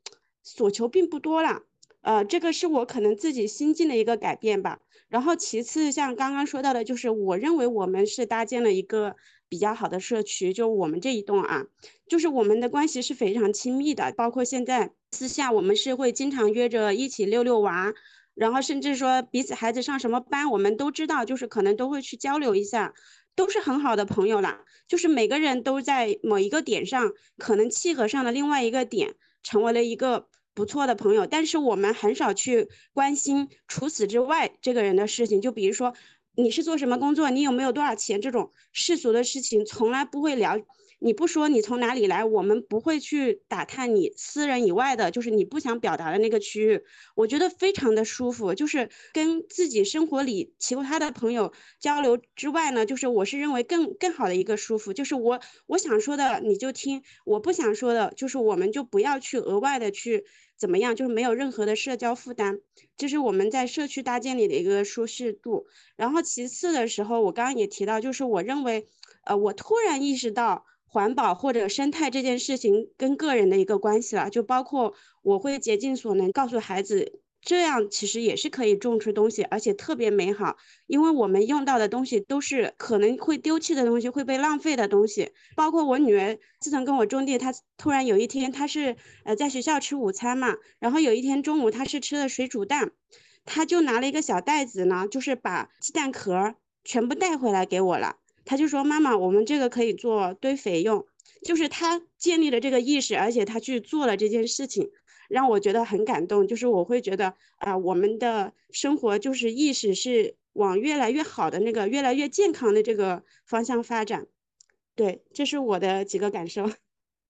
所求并不多了，呃，这个是我可能自己心境的一个改变吧。然后其次，像刚刚说到的，就是我认为我们是搭建了一个比较好的社区，就我们这一栋啊，就是我们的关系是非常亲密的，包括现在私下我们是会经常约着一起遛遛娃。然后甚至说彼此孩子上什么班，我们都知道，就是可能都会去交流一下，都是很好的朋友啦。就是每个人都在某一个点上可能契合上了另外一个点，成为了一个不错的朋友。但是我们很少去关心除此之外这个人的事情，就比如说你是做什么工作，你有没有多少钱这种世俗的事情，从来不会聊。你不说你从哪里来，我们不会去打探你私人以外的，就是你不想表达的那个区域。我觉得非常的舒服，就是跟自己生活里其他的朋友交流之外呢，就是我是认为更更好的一个舒服，就是我我想说的你就听，我不想说的，就是我们就不要去额外的去怎么样，就是没有任何的社交负担，这是我们在社区搭建里的一个舒适度。然后其次的时候，我刚刚也提到，就是我认为，呃，我突然意识到。环保或者生态这件事情跟个人的一个关系了，就包括我会竭尽所能告诉孩子，这样其实也是可以种出东西，而且特别美好。因为我们用到的东西都是可能会丢弃的东西，会被浪费的东西。包括我女儿自从跟我种地，她突然有一天，她是呃在学校吃午餐嘛，然后有一天中午她是吃的水煮蛋，她就拿了一个小袋子呢，就是把鸡蛋壳全部带回来给我了。他就说：“妈妈，我们这个可以做堆肥用。”就是他建立了这个意识，而且他去做了这件事情，让我觉得很感动。就是我会觉得啊，我们的生活就是意识是往越来越好的那个、越来越健康的这个方向发展。对，这是我的几个感受。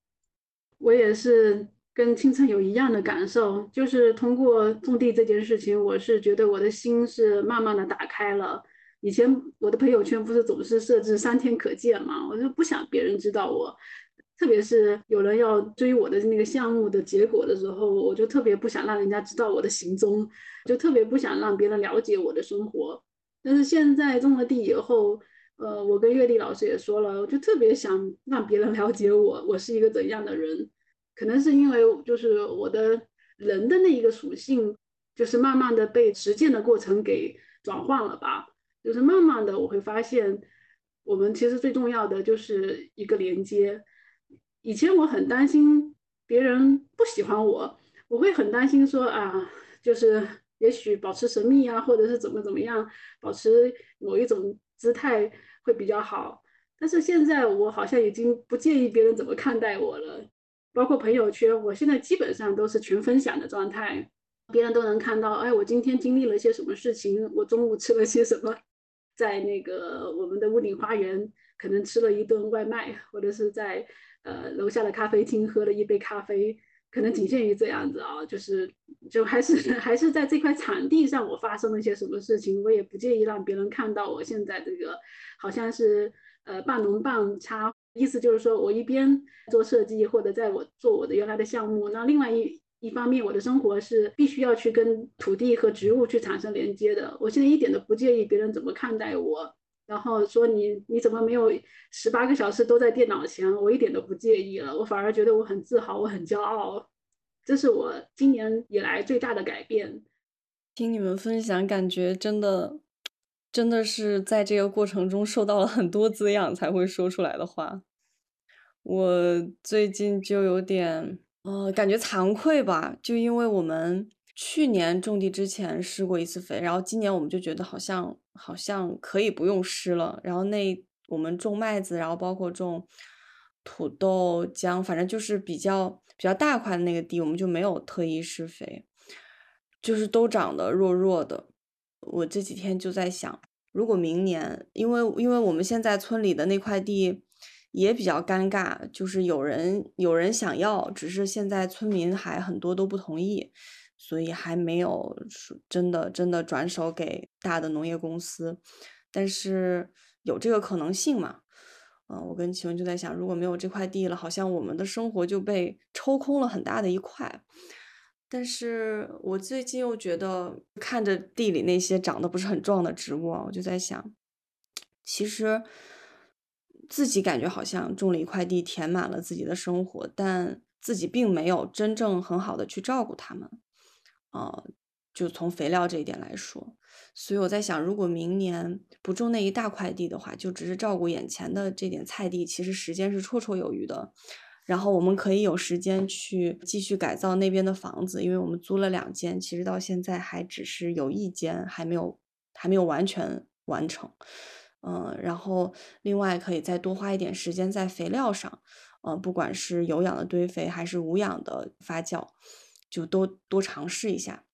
[LAUGHS] 我也是跟青春有一样的感受，就是通过种地这件事情，我是觉得我的心是慢慢的打开了。以前我的朋友圈不是总是设置三天可见嘛，我就不想别人知道我，特别是有人要追我的那个项目的结果的时候，我就特别不想让人家知道我的行踪，就特别不想让别人了解我的生活。但是现在种了地以后，呃，我跟月丽老师也说了，我就特别想让别人了解我，我是一个怎样的人。可能是因为就是我的人的那一个属性，就是慢慢的被实践的过程给转换了吧。就是慢慢的，我会发现，我们其实最重要的就是一个连接。以前我很担心别人不喜欢我，我会很担心说啊，就是也许保持神秘啊，或者是怎么怎么样，保持某一种姿态会比较好。但是现在我好像已经不介意别人怎么看待我了，包括朋友圈，我现在基本上都是全分享的状态。别人都能看到，哎，我今天经历了些什么事情，我中午吃了些什么，在那个我们的屋顶花园可能吃了一顿外卖，或者是在呃楼下的咖啡厅喝了一杯咖啡。可能仅限于这样子啊，就是就还是 [LAUGHS] 还是在这块场地上，我发生了一些什么事情，我也不介意让别人看到我现在这个好像是呃半农半差，意思就是说我一边做设计或者在我做我的原来的项目，那另外一一方面我的生活是必须要去跟土地和植物去产生连接的，我现在一点都不介意别人怎么看待我。然后说你你怎么没有十八个小时都在电脑前？我一点都不介意了，我反而觉得我很自豪，我很骄傲，这是我今年以来最大的改变。听你们分享，感觉真的真的是在这个过程中受到了很多滋养才会说出来的话。我最近就有点呃感觉惭愧吧，就因为我们。去年种地之前施过一次肥，然后今年我们就觉得好像好像可以不用施了。然后那我们种麦子，然后包括种土豆、姜，反正就是比较比较大块的那个地，我们就没有特意施肥，就是都长得弱弱的。我这几天就在想，如果明年，因为因为我们现在村里的那块地也比较尴尬，就是有人有人想要，只是现在村民还很多都不同意。所以还没有真的真的转手给大的农业公司，但是有这个可能性嘛？嗯，我跟齐文就在想，如果没有这块地了，好像我们的生活就被抽空了很大的一块。但是我最近又觉得，看着地里那些长得不是很壮的植物啊，我就在想，其实自己感觉好像种了一块地，填满了自己的生活，但自己并没有真正很好的去照顾它们。呃，就从肥料这一点来说，所以我在想，如果明年不种那一大块地的话，就只是照顾眼前的这点菜地，其实时间是绰绰有余的。然后我们可以有时间去继续改造那边的房子，因为我们租了两间，其实到现在还只是有一间还没有还没有完全完成。嗯，然后另外可以再多花一点时间在肥料上，呃，不管是有氧的堆肥还是无氧的发酵。就多多尝试一下，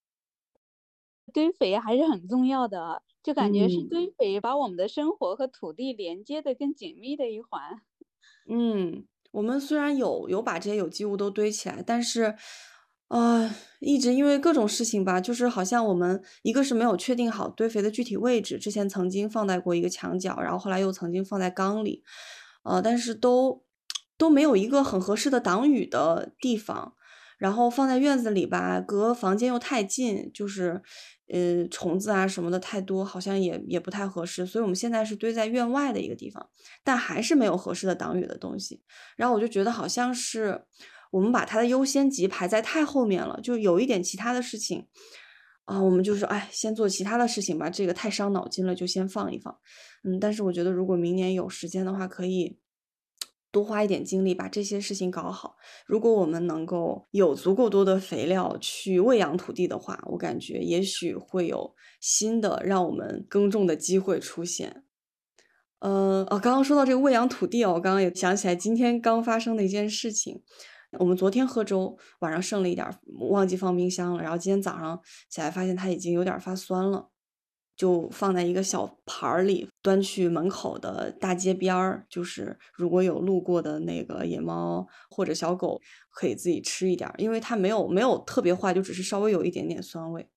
堆肥还是很重要的，就感觉是堆肥把我们的生活和土地连接的更紧密的一环。嗯，我们虽然有有把这些有机物都堆起来，但是，呃，一直因为各种事情吧，就是好像我们一个是没有确定好堆肥的具体位置，之前曾经放在过一个墙角，然后后来又曾经放在缸里，呃，但是都都没有一个很合适的挡雨的地方。然后放在院子里吧，隔房间又太近，就是，呃，虫子啊什么的太多，好像也也不太合适。所以我们现在是堆在院外的一个地方，但还是没有合适的挡雨的东西。然后我就觉得好像是我们把它的优先级排在太后面了，就有一点其他的事情啊，我们就说，哎，先做其他的事情吧，这个太伤脑筋了，就先放一放。嗯，但是我觉得如果明年有时间的话，可以。多花一点精力把这些事情搞好。如果我们能够有足够多的肥料去喂养土地的话，我感觉也许会有新的让我们耕种的机会出现。呃，哦，刚刚说到这个喂养土地哦，我刚刚也想起来今天刚发生的一件事情。我们昨天喝粥，晚上剩了一点，忘记放冰箱了。然后今天早上起来发现它已经有点发酸了。就放在一个小盘儿里，端去门口的大街边儿，就是如果有路过的那个野猫或者小狗，可以自己吃一点，因为它没有没有特别坏，就只是稍微有一点点酸味。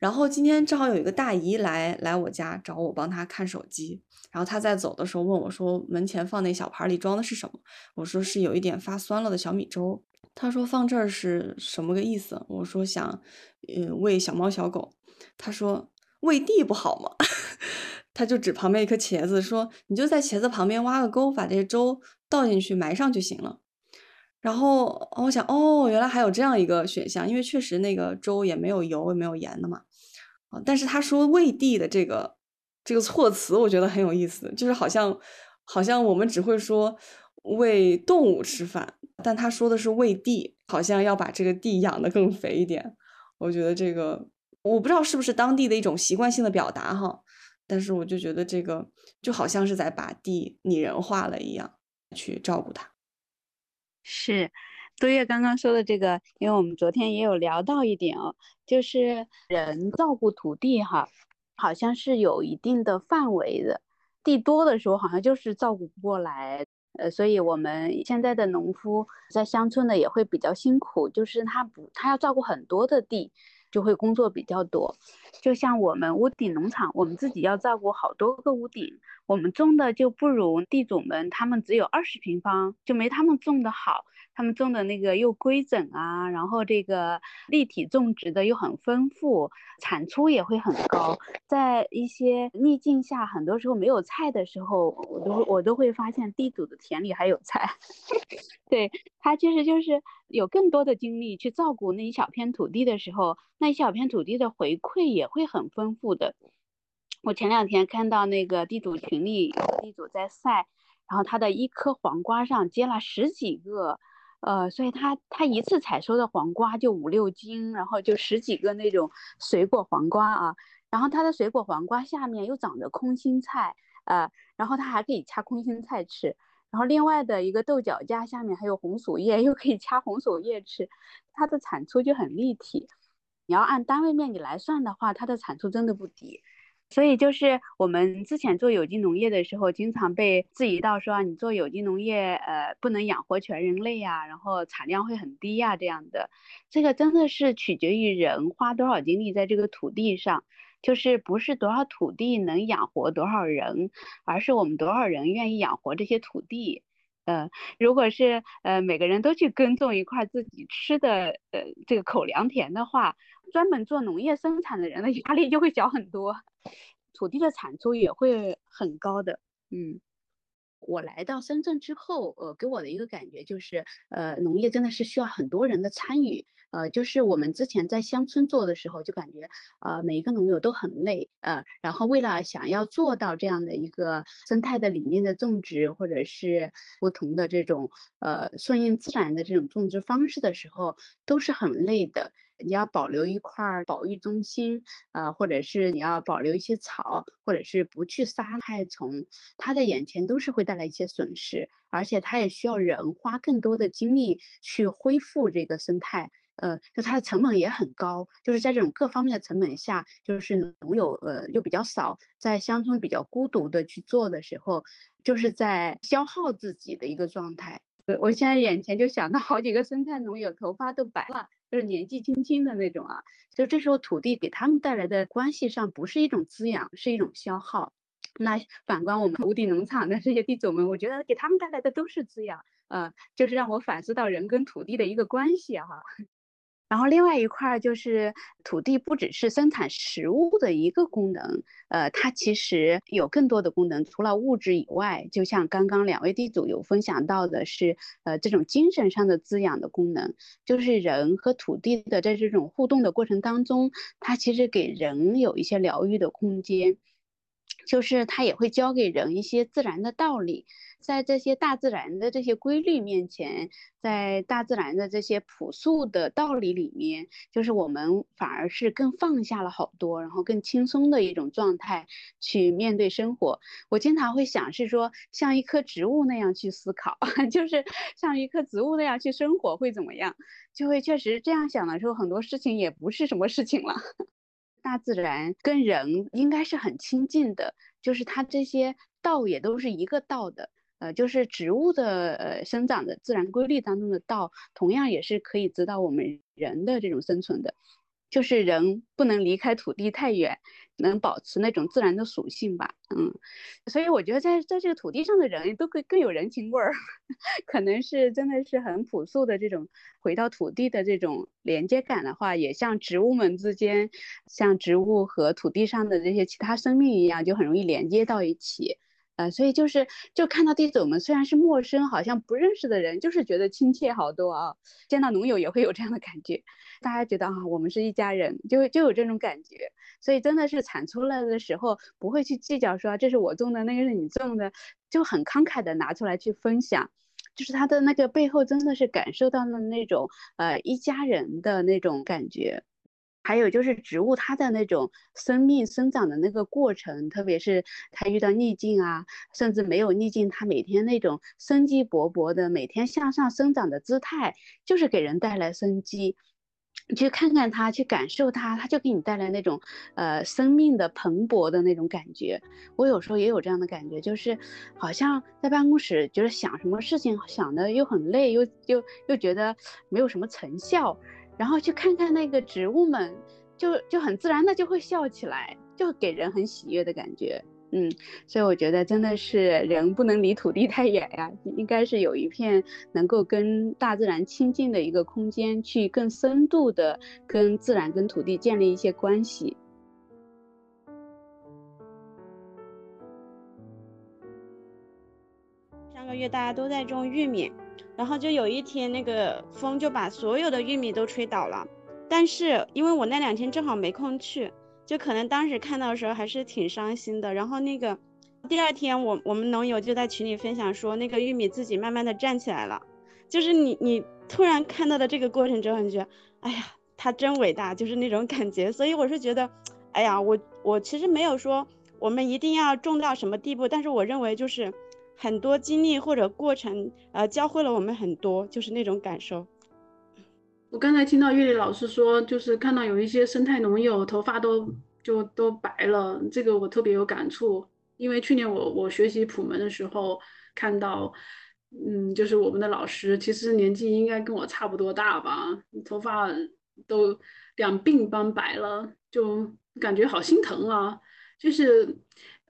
然后今天正好有一个大姨来来我家找我帮她看手机，然后她在走的时候问我说：“门前放那小盘里装的是什么？”我说：“是有一点发酸了的小米粥。”她说：“放这儿是什么个意思？”我说：“想，呃，喂小猫小狗。”她说。喂地不好吗？[LAUGHS] 他就指旁边一颗茄子，说：“你就在茄子旁边挖个沟，把这些粥倒进去埋上就行了。”然后我想，哦，原来还有这样一个选项，因为确实那个粥也没有油，也没有盐的嘛。但是他说喂地的这个这个措辞，我觉得很有意思，就是好像好像我们只会说喂动物吃饭，但他说的是喂地，好像要把这个地养得更肥一点。我觉得这个。我不知道是不是当地的一种习惯性的表达哈，但是我就觉得这个就好像是在把地拟人化了一样去照顾它。是，多月刚刚说的这个，因为我们昨天也有聊到一点哦，就是人照顾土地哈，好像是有一定的范围的，地多的时候好像就是照顾不过来，呃，所以我们现在的农夫在乡村呢也会比较辛苦，就是他不他要照顾很多的地。就会工作比较多，就像我们屋顶农场，我们自己要照顾好多个屋顶，我们种的就不如地主们，他们只有二十平方，就没他们种的好。他们种的那个又规整啊，然后这个立体种植的又很丰富，产出也会很高。在一些逆境下，很多时候没有菜的时候，我都我都会发现地主的田里还有菜。[LAUGHS] 对他其实就是有更多的精力去照顾那一小片土地的时候，那一小片土地的回馈也会很丰富的。我前两天看到那个地主群里地主在晒，然后他的一颗黄瓜上结了十几个。呃，所以他他一次采收的黄瓜就五六斤，然后就十几个那种水果黄瓜啊，然后他的水果黄瓜下面又长着空心菜，呃，然后他还可以掐空心菜吃，然后另外的一个豆角架下面还有红薯叶，又可以掐红薯叶吃，它的产出就很立体。你要按单位面积来算的话，它的产出真的不低。所以就是我们之前做有机农业的时候，经常被质疑到说，你做有机农业，呃，不能养活全人类呀，然后产量会很低呀，这样的。这个真的是取决于人花多少精力在这个土地上，就是不是多少土地能养活多少人，而是我们多少人愿意养活这些土地。呃，如果是呃每个人都去耕种一块自己吃的，呃，这个口粮田的话，专门做农业生产的人的 [LAUGHS] 压力就会小很多。土地的产出也会很高的，嗯，我来到深圳之后，呃，给我的一个感觉就是，呃，农业真的是需要很多人的参与，呃，就是我们之前在乡村做的时候，就感觉，呃，每一个农友都很累，呃，然后为了想要做到这样的一个生态的理念的种植，或者是不同的这种，呃，顺应自然的这种种植方式的时候，都是很累的。你要保留一块保育中心，呃，或者是你要保留一些草，或者是不去杀害虫，它的眼前都是会带来一些损失，而且它也需要人花更多的精力去恢复这个生态，呃，就它的成本也很高，就是在这种各方面的成本下，就是农友呃又比较少，在乡村比较孤独的去做的时候，就是在消耗自己的一个状态。我现在眼前就想到好几个生态农友头发都白了。就是年纪轻轻的那种啊，就这时候土地给他们带来的关系上不是一种滋养，是一种消耗。那反观我们无底农场的这些地主们，我觉得给他们带来的都是滋养，呃，就是让我反思到人跟土地的一个关系哈。然后另外一块就是土地不只是生产食物的一个功能，呃，它其实有更多的功能，除了物质以外，就像刚刚两位地主有分享到的是，呃，这种精神上的滋养的功能，就是人和土地的在这种互动的过程当中，它其实给人有一些疗愈的空间，就是它也会教给人一些自然的道理。在这些大自然的这些规律面前，在大自然的这些朴素的道理里面，就是我们反而是更放下了好多，然后更轻松的一种状态去面对生活。我经常会想，是说像一棵植物那样去思考，[LAUGHS] 就是像一棵植物那样去生活会怎么样？就会确实这样想的时候，很多事情也不是什么事情了。[LAUGHS] 大自然跟人应该是很亲近的，就是它这些道也都是一个道的。呃，就是植物的呃生长的自然规律当中的道，同样也是可以指导我们人的这种生存的，就是人不能离开土地太远，能保持那种自然的属性吧，嗯，所以我觉得在在这个土地上的人都更更有人情味儿，[LAUGHS] 可能是真的是很朴素的这种回到土地的这种连接感的话，也像植物们之间，像植物和土地上的这些其他生命一样，就很容易连接到一起。呃，所以就是就看到地主们虽然是陌生，好像不认识的人，就是觉得亲切好多啊。见到农友也会有这样的感觉，大家觉得啊，我们是一家人，就就有这种感觉。所以真的是产出来的时候，不会去计较说这是我种的，那个是你种的，就很慷慨的拿出来去分享。就是他的那个背后，真的是感受到了那种呃一家人的那种感觉。还有就是植物它的那种生命生长的那个过程，特别是它遇到逆境啊，甚至没有逆境，它每天那种生机勃勃的、每天向上生长的姿态，就是给人带来生机。你去看看它，去感受它，它就给你带来那种呃生命的蓬勃的那种感觉。我有时候也有这样的感觉，就是好像在办公室就是想什么事情想的又很累，又又又觉得没有什么成效。然后去看看那个植物们，就就很自然的就会笑起来，就给人很喜悦的感觉。嗯，所以我觉得真的是人不能离土地太远呀，应该是有一片能够跟大自然亲近的一个空间，去更深度的跟自然、跟土地建立一些关系。上个月大家都在种玉米，然后就有一天那个风就把所有的玉米都吹倒了，但是因为我那两天正好没空去。就可能当时看到的时候还是挺伤心的，然后那个第二天我我们农友就在群里分享说，那个玉米自己慢慢的站起来了，就是你你突然看到的这个过程之后，你觉得，哎呀，它真伟大，就是那种感觉。所以我是觉得，哎呀，我我其实没有说我们一定要种到什么地步，但是我认为就是很多经历或者过程，呃，教会了我们很多，就是那种感受。我刚才听到月丽老师说，就是看到有一些生态农友头发都就都白了，这个我特别有感触。因为去年我我学习普门的时候，看到，嗯，就是我们的老师其实年纪应该跟我差不多大吧，头发都两鬓斑白了，就感觉好心疼啊。就是，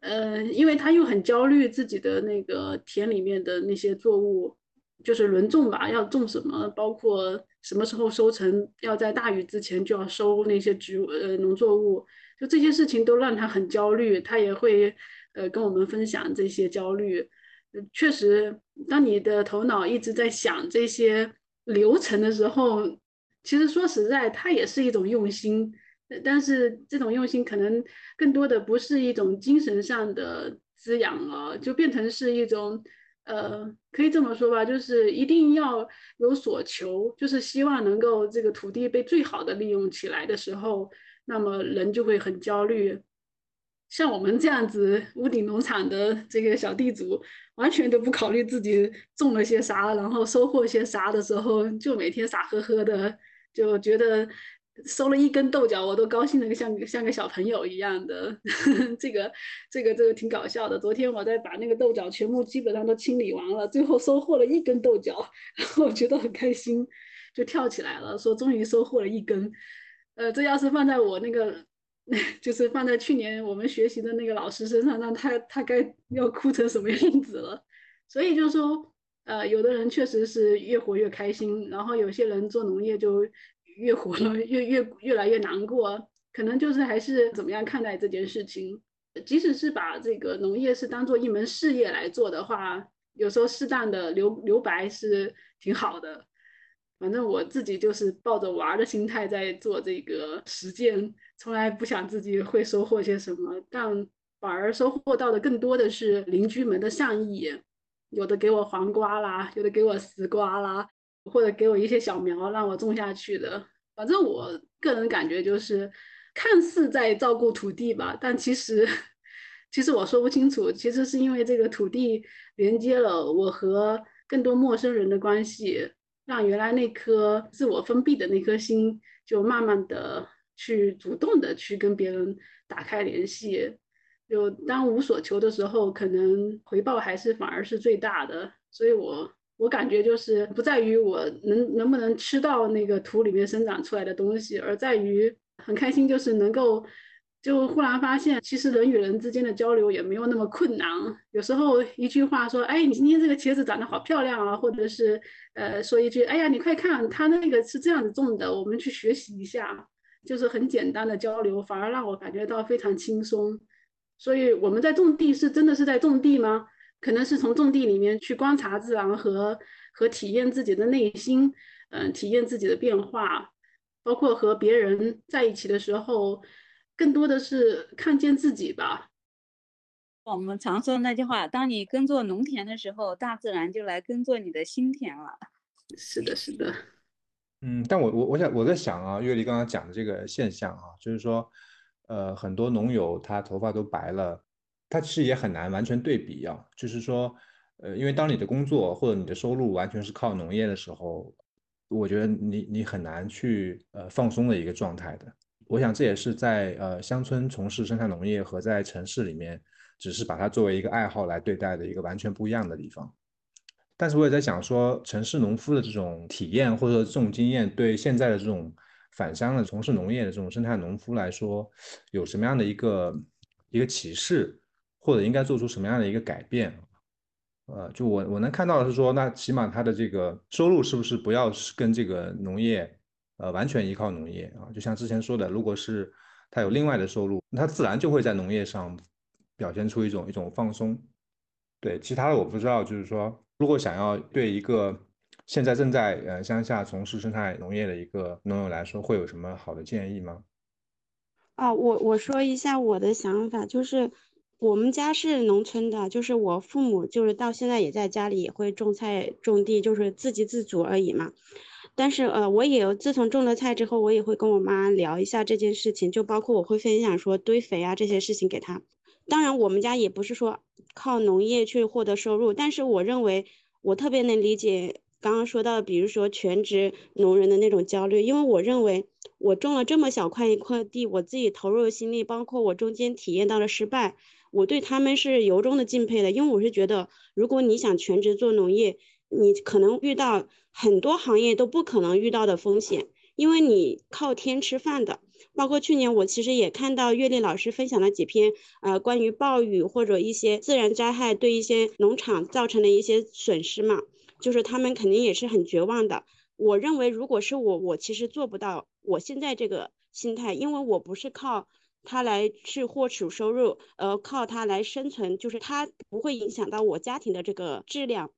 呃，因为他又很焦虑自己的那个田里面的那些作物。就是轮种吧，要种什么，包括什么时候收成，要在大雨之前就要收那些植物呃农作物，就这些事情都让他很焦虑，他也会呃跟我们分享这些焦虑。确实，当你的头脑一直在想这些流程的时候，其实说实在，它也是一种用心，但是这种用心可能更多的不是一种精神上的滋养了，就变成是一种。呃，可以这么说吧，就是一定要有所求，就是希望能够这个土地被最好的利用起来的时候，那么人就会很焦虑。像我们这样子屋顶农场的这个小地主，完全都不考虑自己种了些啥，然后收获些啥的时候，就每天傻呵呵的，就觉得。收了一根豆角，我都高兴的像像个小朋友一样的，[LAUGHS] 这个这个这个挺搞笑的。昨天我在把那个豆角全部基本上都清理完了，最后收获了一根豆角，[LAUGHS] 然后我觉得很开心，就跳起来了，说终于收获了一根。呃，这要是放在我那个，[LAUGHS] 就是放在去年我们学习的那个老师身上，那他他该要哭成什么样子了？所以就是说，呃，有的人确实是越活越开心，然后有些人做农业就。越活越越越来越难过，可能就是还是怎么样看待这件事情。即使是把这个农业是当做一门事业来做的话，有时候适当的留留白是挺好的。反正我自己就是抱着玩的心态在做这个实践，从来不想自己会收获些什么，但反而收获到的更多的是邻居们的善意，有的给我黄瓜啦，有的给我丝瓜啦。或者给我一些小苗让我种下去的，反正我个人感觉就是，看似在照顾土地吧，但其实，其实我说不清楚，其实是因为这个土地连接了我和更多陌生人的关系，让原来那颗自我封闭的那颗心，就慢慢的去主动的去跟别人打开联系，就当无所求的时候，可能回报还是反而是最大的，所以我。我感觉就是不在于我能能不能吃到那个土里面生长出来的东西，而在于很开心，就是能够就忽然发现，其实人与人之间的交流也没有那么困难。有时候一句话说，哎，你今天这个茄子长得好漂亮啊，或者是呃说一句，哎呀，你快看，他那个是这样子种的，我们去学习一下，就是很简单的交流，反而让我感觉到非常轻松。所以我们在种地是真的是在种地吗？可能是从种地里面去观察自然和和体验自己的内心，嗯，体验自己的变化，包括和别人在一起的时候，更多的是看见自己吧。我们常说那句话：当你耕作农田的时候，大自然就来耕作你的心田了。是的，是的。嗯，但我我我想我在想啊，月丽刚刚讲的这个现象啊，就是说，呃，很多农友他头发都白了，它其实也很难完全对比啊。就是说，呃，因为当你的工作或者你的收入完全是靠农业的时候，我觉得你你很难去呃放松的一个状态的。我想这也是在呃乡村从事生态农业和在城市里面只是把它作为一个爱好来对待的一个完全不一样的地方。但是我也在想说，城市农夫的这种体验或者说这种经验，对现在的这种返乡的从事农业的这种生态农夫来说，有什么样的一个一个启示，或者应该做出什么样的一个改变？呃，就我我能看到的是说，那起码他的这个收入是不是不要跟这个农业，呃，完全依靠农业啊？就像之前说的，如果是他有另外的收入，那他自然就会在农业上表现出一种一种放松。对，其他的我不知道，就是说。如果想要对一个现在正在呃乡下从事生态农业的一个农友来说，会有什么好的建议吗？啊，我我说一下我的想法，就是我们家是农村的，就是我父母就是到现在也在家里也会种菜种地，就是自给自足而已嘛。但是呃，我也有自从种了菜之后，我也会跟我妈聊一下这件事情，就包括我会分享说堆肥啊这些事情给她。当然，我们家也不是说靠农业去获得收入，但是我认为我特别能理解刚刚说到，比如说全职农人的那种焦虑，因为我认为我种了这么小块一块地，我自己投入的心力，包括我中间体验到了失败，我对他们是由衷的敬佩的，因为我是觉得，如果你想全职做农业，你可能遇到很多行业都不可能遇到的风险，因为你靠天吃饭的。包括去年，我其实也看到岳丽老师分享了几篇，呃，关于暴雨或者一些自然灾害对一些农场造成的一些损失嘛，就是他们肯定也是很绝望的。我认为，如果是我，我其实做不到我现在这个心态，因为我不是靠他来去获取收入，呃，靠它来生存，就是它不会影响到我家庭的这个质量。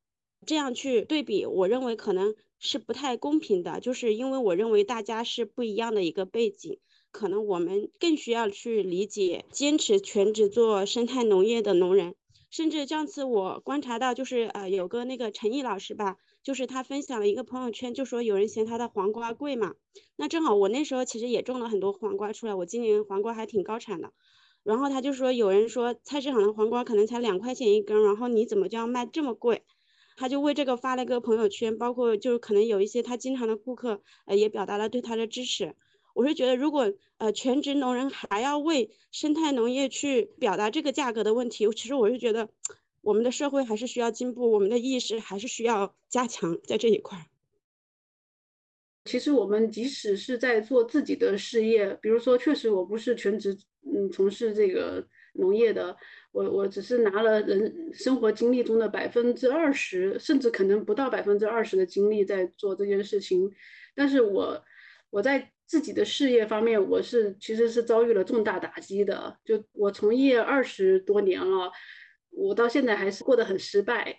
这样去对比，我认为可能是不太公平的，就是因为我认为大家是不一样的一个背景。可能我们更需要去理解坚持全职做生态农业的农人，甚至上次我观察到，就是呃有个那个陈毅老师吧，就是他分享了一个朋友圈，就说有人嫌他的黄瓜贵嘛，那正好我那时候其实也种了很多黄瓜出来，我今年黄瓜还挺高产的，然后他就说有人说菜市场的黄瓜可能才两块钱一根，然后你怎么就要卖这么贵？他就为这个发了个朋友圈，包括就是可能有一些他经常的顾客呃也表达了对他的支持。我是觉得，如果呃全职农人还要为生态农业去表达这个价格的问题，其实我是觉得，我们的社会还是需要进步，我们的意识还是需要加强在这一块儿。其实我们即使是在做自己的事业，比如说，确实我不是全职嗯从事这个农业的，我我只是拿了人生活经历中的百分之二十，甚至可能不到百分之二十的精力在做这件事情，但是我我在。自己的事业方面，我是其实是遭遇了重大打击的。就我从业二十多年了，我到现在还是过得很失败。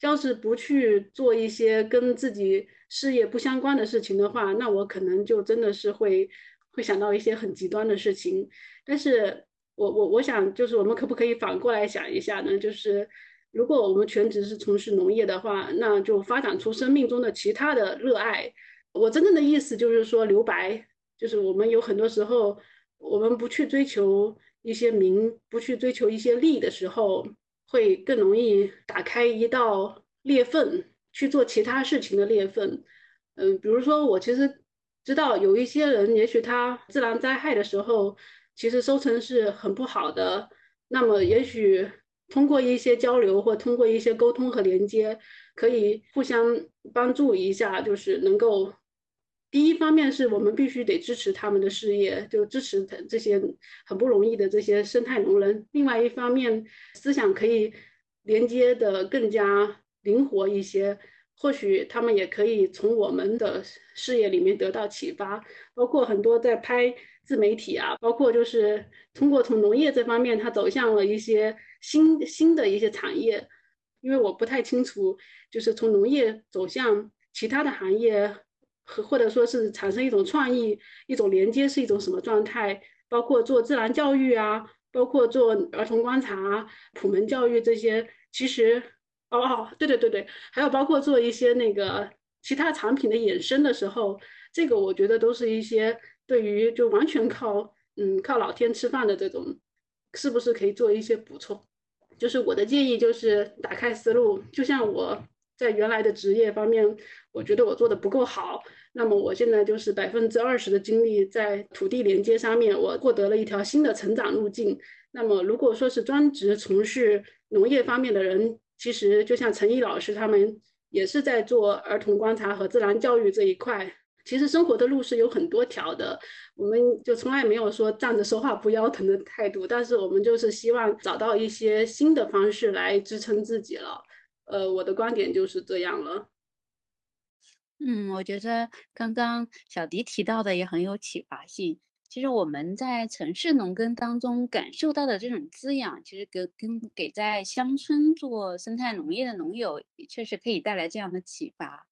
要是不去做一些跟自己事业不相关的事情的话，那我可能就真的是会会想到一些很极端的事情。但是我我我想，就是我们可不可以反过来想一下呢？就是如果我们全职是从事农业的话，那就发展出生命中的其他的热爱。我真正的意思就是说，留白，就是我们有很多时候，我们不去追求一些名，不去追求一些利的时候，会更容易打开一道裂缝，去做其他事情的裂缝。嗯，比如说，我其实知道有一些人，也许他自然灾害的时候，其实收成是很不好的。那么，也许通过一些交流，或通过一些沟通和连接，可以互相帮助一下，就是能够。第一方面是我们必须得支持他们的事业，就支持他这些很不容易的这些生态农人。另外一方面，思想可以连接的更加灵活一些，或许他们也可以从我们的事业里面得到启发。包括很多在拍自媒体啊，包括就是通过从农业这方面，他走向了一些新新的一些产业。因为我不太清楚，就是从农业走向其他的行业。和或者说是产生一种创意，一种连接是一种什么状态？包括做自然教育啊，包括做儿童观察、啊普门教育这些，其实，哦哦，对对对对，还有包括做一些那个其他产品的衍生的时候，这个我觉得都是一些对于就完全靠嗯靠老天吃饭的这种，是不是可以做一些补充？就是我的建议就是打开思路，就像我在原来的职业方面，我觉得我做的不够好，那么我现在就是百分之二十的精力在土地连接上面，我获得了一条新的成长路径。那么如果说是专职从事农业方面的人，其实就像陈毅老师他们也是在做儿童观察和自然教育这一块。其实生活的路是有很多条的，我们就从来没有说站着说话不腰疼的态度，但是我们就是希望找到一些新的方式来支撑自己了。呃，我的观点就是这样了。嗯，我觉得刚刚小迪提到的也很有启发性。其实我们在城市农耕当中感受到的这种滋养，其实给跟给在乡村做生态农业的农友，确实可以带来这样的启发。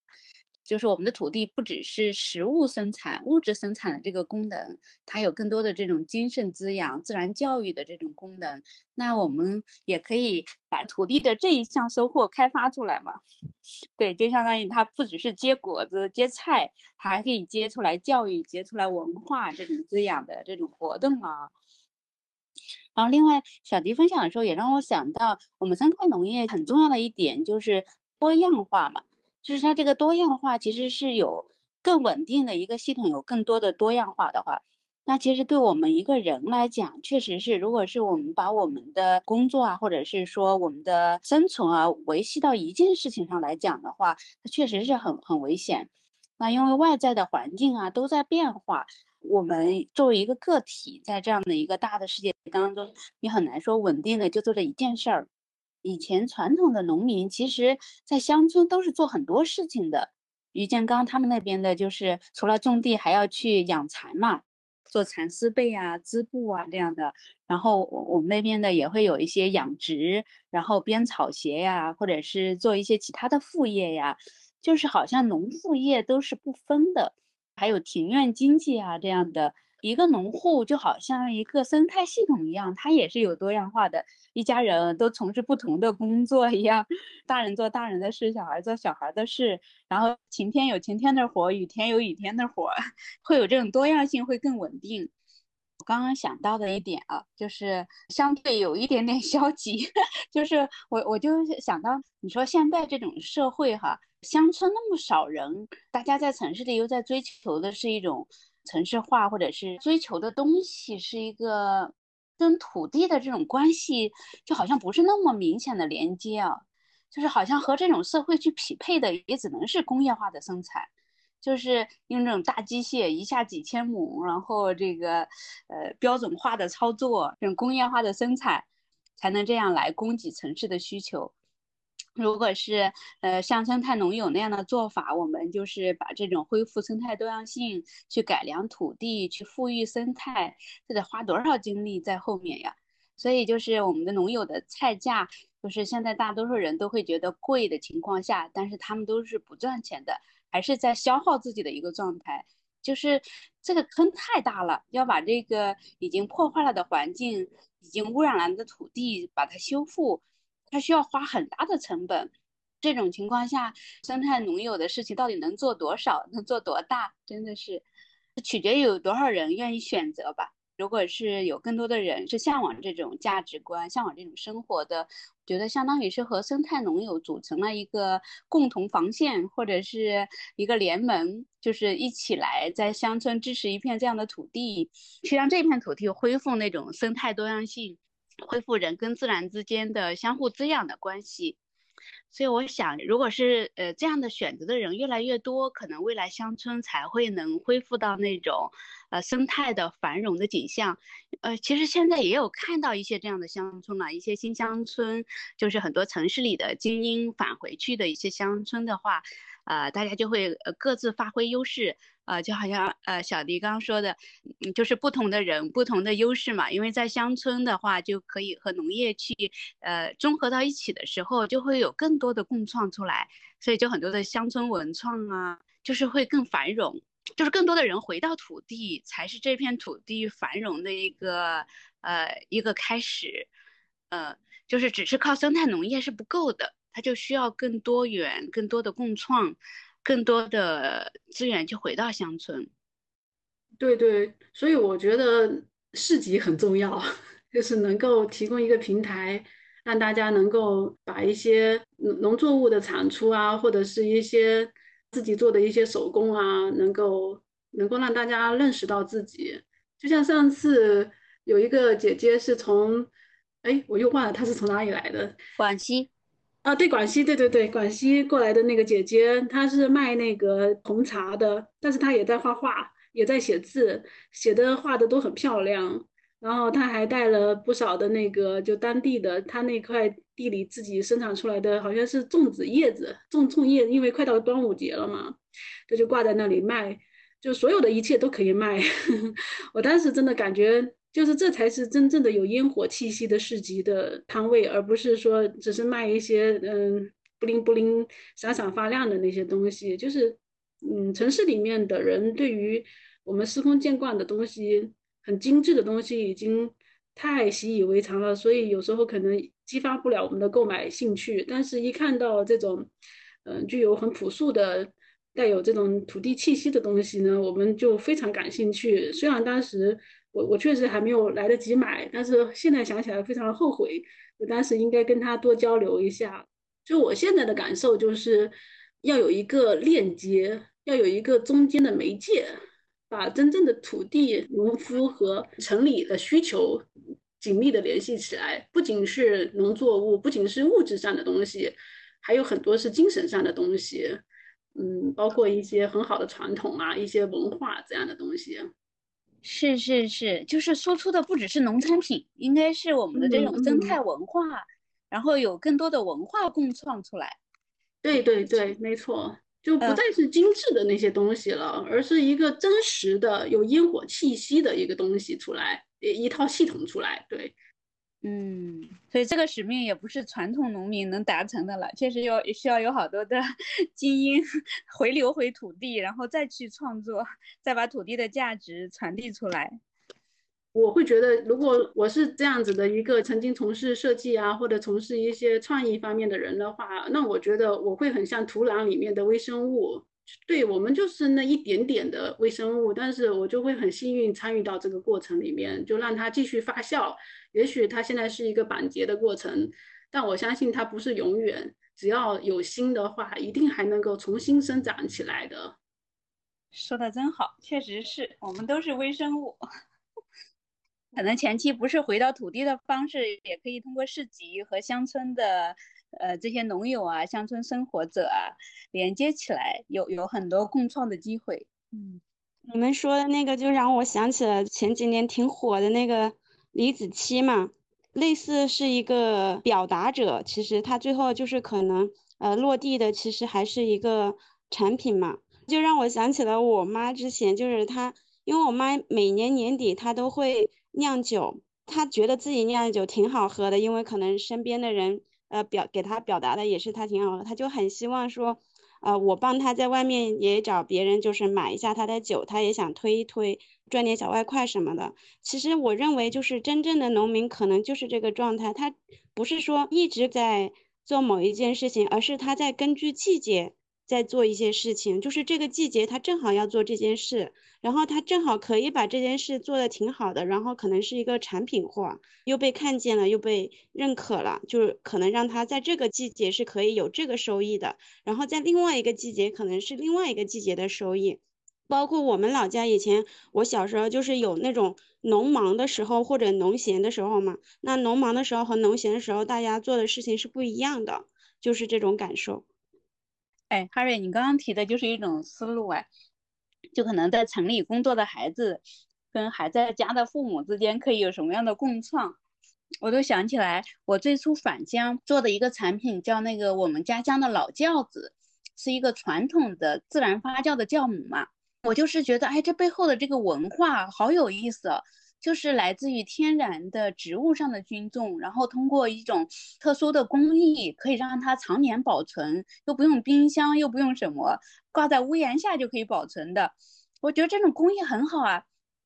就是我们的土地不只是食物生产、物质生产的这个功能，它有更多的这种精神滋养、自然教育的这种功能。那我们也可以把土地的这一项收获开发出来嘛？[LAUGHS] 对，就相当于它不只是结果子、结菜，它还可以结出来教育、结出来文化这种滋养的这种活动啊。然后，另外小迪分享的时候也让我想到，我们生态农业很重要的一点就是多样化嘛。就是它这个多样化其实是有更稳定的一个系统，有更多的多样化的话，那其实对我们一个人来讲，确实是，如果是我们把我们的工作啊，或者是说我们的生存啊，维系到一件事情上来讲的话，它确实是很很危险。那因为外在的环境啊都在变化，我们作为一个个体，在这样的一个大的世界当中，你很难说稳定的就做这一件事儿。以前传统的农民，其实在乡村都是做很多事情的。于建刚他们那边的，就是除了种地，还要去养蚕嘛，做蚕丝被啊、织布啊这样的。然后我我们那边的也会有一些养殖，然后编草鞋呀，或者是做一些其他的副业呀，就是好像农副业都是不分的。还有庭院经济啊这样的。一个农户就好像一个生态系统一样，它也是有多样化的，一家人都从事不同的工作一样，大人做大人的事，小孩做小孩的事，然后晴天有晴天的活，雨天有雨天的活，[LAUGHS] 会有这种多样性，会更稳定。我刚刚想到的一点啊，就是相对有一点点消极，[LAUGHS] 就是我我就想到，你说现在这种社会哈，乡村那么少人，大家在城市里又在追求的是一种。城市化或者是追求的东西是一个跟土地的这种关系，就好像不是那么明显的连接啊，就是好像和这种社会去匹配的也只能是工业化的生产，就是用这种大机械一下几千亩，然后这个呃标准化的操作，这种工业化的生产，才能这样来供给城市的需求。如果是呃像生态农友那样的做法，我们就是把这种恢复生态多样性、去改良土地、去富裕生态，这得花多少精力在后面呀？所以就是我们的农友的菜价，就是现在大多数人都会觉得贵的情况下，但是他们都是不赚钱的，还是在消耗自己的一个状态。就是这个坑太大了，要把这个已经破坏了的环境、已经污染了的土地把它修复。它需要花很大的成本，这种情况下，生态农友的事情到底能做多少，能做多大，真的是取决于有多少人愿意选择吧。如果是有更多的人是向往这种价值观、向往这种生活的，觉得相当于是和生态农友组成了一个共同防线或者是一个联盟，就是一起来在乡村支持一片这样的土地，去让这片土地恢复那种生态多样性。恢复人跟自然之间的相互滋养的关系，所以我想，如果是呃这样的选择的人越来越多，可能未来乡村才会能恢复到那种呃生态的繁荣的景象。呃，其实现在也有看到一些这样的乡村了，一些新乡村，就是很多城市里的精英返回去的一些乡村的话，呃，大家就会呃各自发挥优势。呃，就好像呃小迪刚刚说的，就是不同的人不同的优势嘛。因为在乡村的话，就可以和农业去呃综合到一起的时候，就会有更多的共创出来。所以就很多的乡村文创啊，就是会更繁荣，就是更多的人回到土地，才是这片土地繁荣的一个呃一个开始。呃，就是只是靠生态农业是不够的，它就需要更多元、更多的共创。更多的资源就回到乡村。对对，所以我觉得市集很重要，[LAUGHS] 就是能够提供一个平台，让大家能够把一些农农作物的产出啊，或者是一些自己做的一些手工啊，能够能够让大家认识到自己。就像上次有一个姐姐是从，哎，我又忘了她是从哪里来的，广西。啊，对，广西，对对对，广西过来的那个姐姐，她是卖那个红茶的，但是她也在画画。也在写字，写的画的都很漂亮。然后他还带了不少的那个，就当地的他那块地里自己生产出来的，好像是粽子叶子，粽粽叶，因为快到端午节了嘛，他就挂在那里卖，就所有的一切都可以卖。[LAUGHS] 我当时真的感觉，就是这才是真正的有烟火气息的市集的摊位，而不是说只是卖一些嗯不灵不灵、闪闪发亮的那些东西，就是。嗯，城市里面的人对于我们司空见惯的东西、很精致的东西已经太习以为常了，所以有时候可能激发不了我们的购买兴趣。但是，一看到这种，嗯，具有很朴素的、带有这种土地气息的东西呢，我们就非常感兴趣。虽然当时我我确实还没有来得及买，但是现在想起来非常后悔，我当时应该跟他多交流一下。就我现在的感受就是要有一个链接。要有一个中间的媒介，把真正的土地、农夫和城里的需求紧密的联系起来。不仅是农作物，不仅是物质上的东西，还有很多是精神上的东西。嗯，包括一些很好的传统啊，一些文化这样的东西。是是是，就是输出的不只是农产品，应该是我们的这种生态文化，然后有更多的文化共创出来。对对对，没错。就不再是精致的那些东西了，而是一个真实的有烟火气息的一个东西出来，一套系统出来。对，嗯，所以这个使命也不是传统农民能达成的了，确实要需要有好多的 [LAUGHS] 精英回流回土地，然后再去创作，再把土地的价值传递出来。我会觉得，如果我是这样子的一个曾经从事设计啊，或者从事一些创意方面的人的话，那我觉得我会很像土壤里面的微生物。对我们就是那一点点的微生物，但是我就会很幸运参与到这个过程里面，就让它继续发酵。也许它现在是一个板结的过程，但我相信它不是永远。只要有心的话，一定还能够重新生长起来的。说的真好，确实是我们都是微生物。[LAUGHS] 可能前期不是回到土地的方式，也可以通过市集和乡村的呃这些农友啊、乡村生活者啊连接起来，有有很多共创的机会。嗯，你们说的那个就让我想起了前几年挺火的那个李子柒嘛，类似是一个表达者，其实他最后就是可能呃落地的其实还是一个产品嘛，就让我想起了我妈之前就是她，因为我妈每年年底她都会。酿酒，他觉得自己酿的酒挺好喝的，因为可能身边的人，呃，表给他表达的也是他挺好的，他就很希望说，呃，我帮他在外面也找别人，就是买一下他的酒，他也想推一推，赚点小外快什么的。其实我认为，就是真正的农民可能就是这个状态，他不是说一直在做某一件事情，而是他在根据季节。在做一些事情，就是这个季节他正好要做这件事，然后他正好可以把这件事做的挺好的，然后可能是一个产品货，又被看见了，又被认可了，就是可能让他在这个季节是可以有这个收益的，然后在另外一个季节可能是另外一个季节的收益。包括我们老家以前，我小时候就是有那种农忙的时候或者农闲的时候嘛，那农忙的时候和农闲的时候，大家做的事情是不一样的，就是这种感受。哎，Harry，你刚刚提的就是一种思路哎，就可能在城里工作的孩子跟还在家的父母之间可以有什么样的共创？我都想起来，我最初返乡做的一个产品叫那个我们家乡的老窖子，是一个传统的自然发酵的酵母嘛。我就是觉得，哎，这背后的这个文化好有意思。就是来自于天然的植物上的菌种，然后通过一种特殊的工艺，可以让它常年保存，又不用冰箱，又不用什么，挂在屋檐下就可以保存的。我觉得这种工艺很好啊，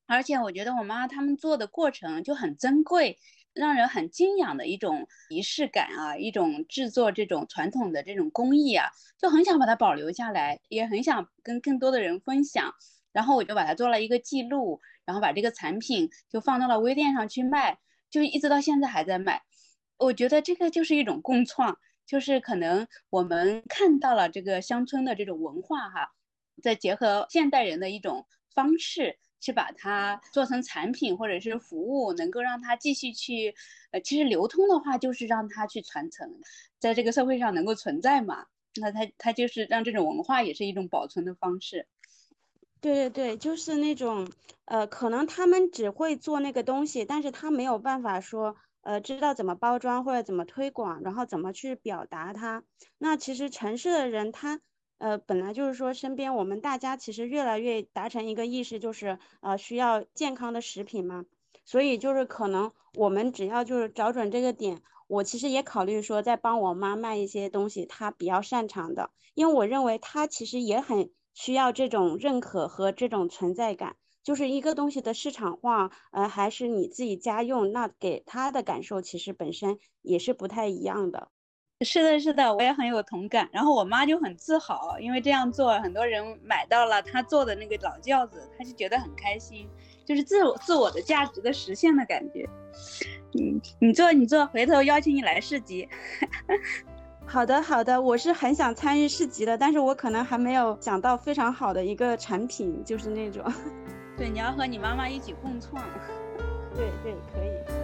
而且我觉得我妈他们做的过程就很珍贵，让人很敬仰的一种仪式感啊，一种制作这种传统的这种工艺啊，就很想把它保留下来，也很想跟更多的人分享。然后我就把它做了一个记录，然后把这个产品就放到了微店上去卖，就一直到现在还在卖。我觉得这个就是一种共创，就是可能我们看到了这个乡村的这种文化哈，再结合现代人的一种方式。去把它做成产品或者是服务，能够让它继续去，呃，其实流通的话就是让它去传承，在这个社会上能够存在嘛。那它它就是让这种文化也是一种保存的方式。对对对，就是那种，呃，可能他们只会做那个东西，但是他没有办法说，呃，知道怎么包装或者怎么推广，然后怎么去表达它。那其实城市的人他。呃，本来就是说，身边我们大家其实越来越达成一个意识，就是呃需要健康的食品嘛。所以就是可能我们只要就是找准这个点，我其实也考虑说再帮我妈卖一些东西，她比较擅长的，因为我认为她其实也很需要这种认可和这种存在感。就是一个东西的市场化，呃，还是你自己家用，那给他的感受其实本身也是不太一样的。是的，是的，我也很有同感。然后我妈就很自豪，因为这样做，很多人买到了她做的那个老轿子，她就觉得很开心，就是自我自我的价值的实现的感觉。嗯，你做你做，回头邀请你来市集。[LAUGHS] 好的，好的，我是很想参与市集的，但是我可能还没有想到非常好的一个产品，就是那种。[LAUGHS] 对，你要和你妈妈一起共创。[LAUGHS] 对对，可以。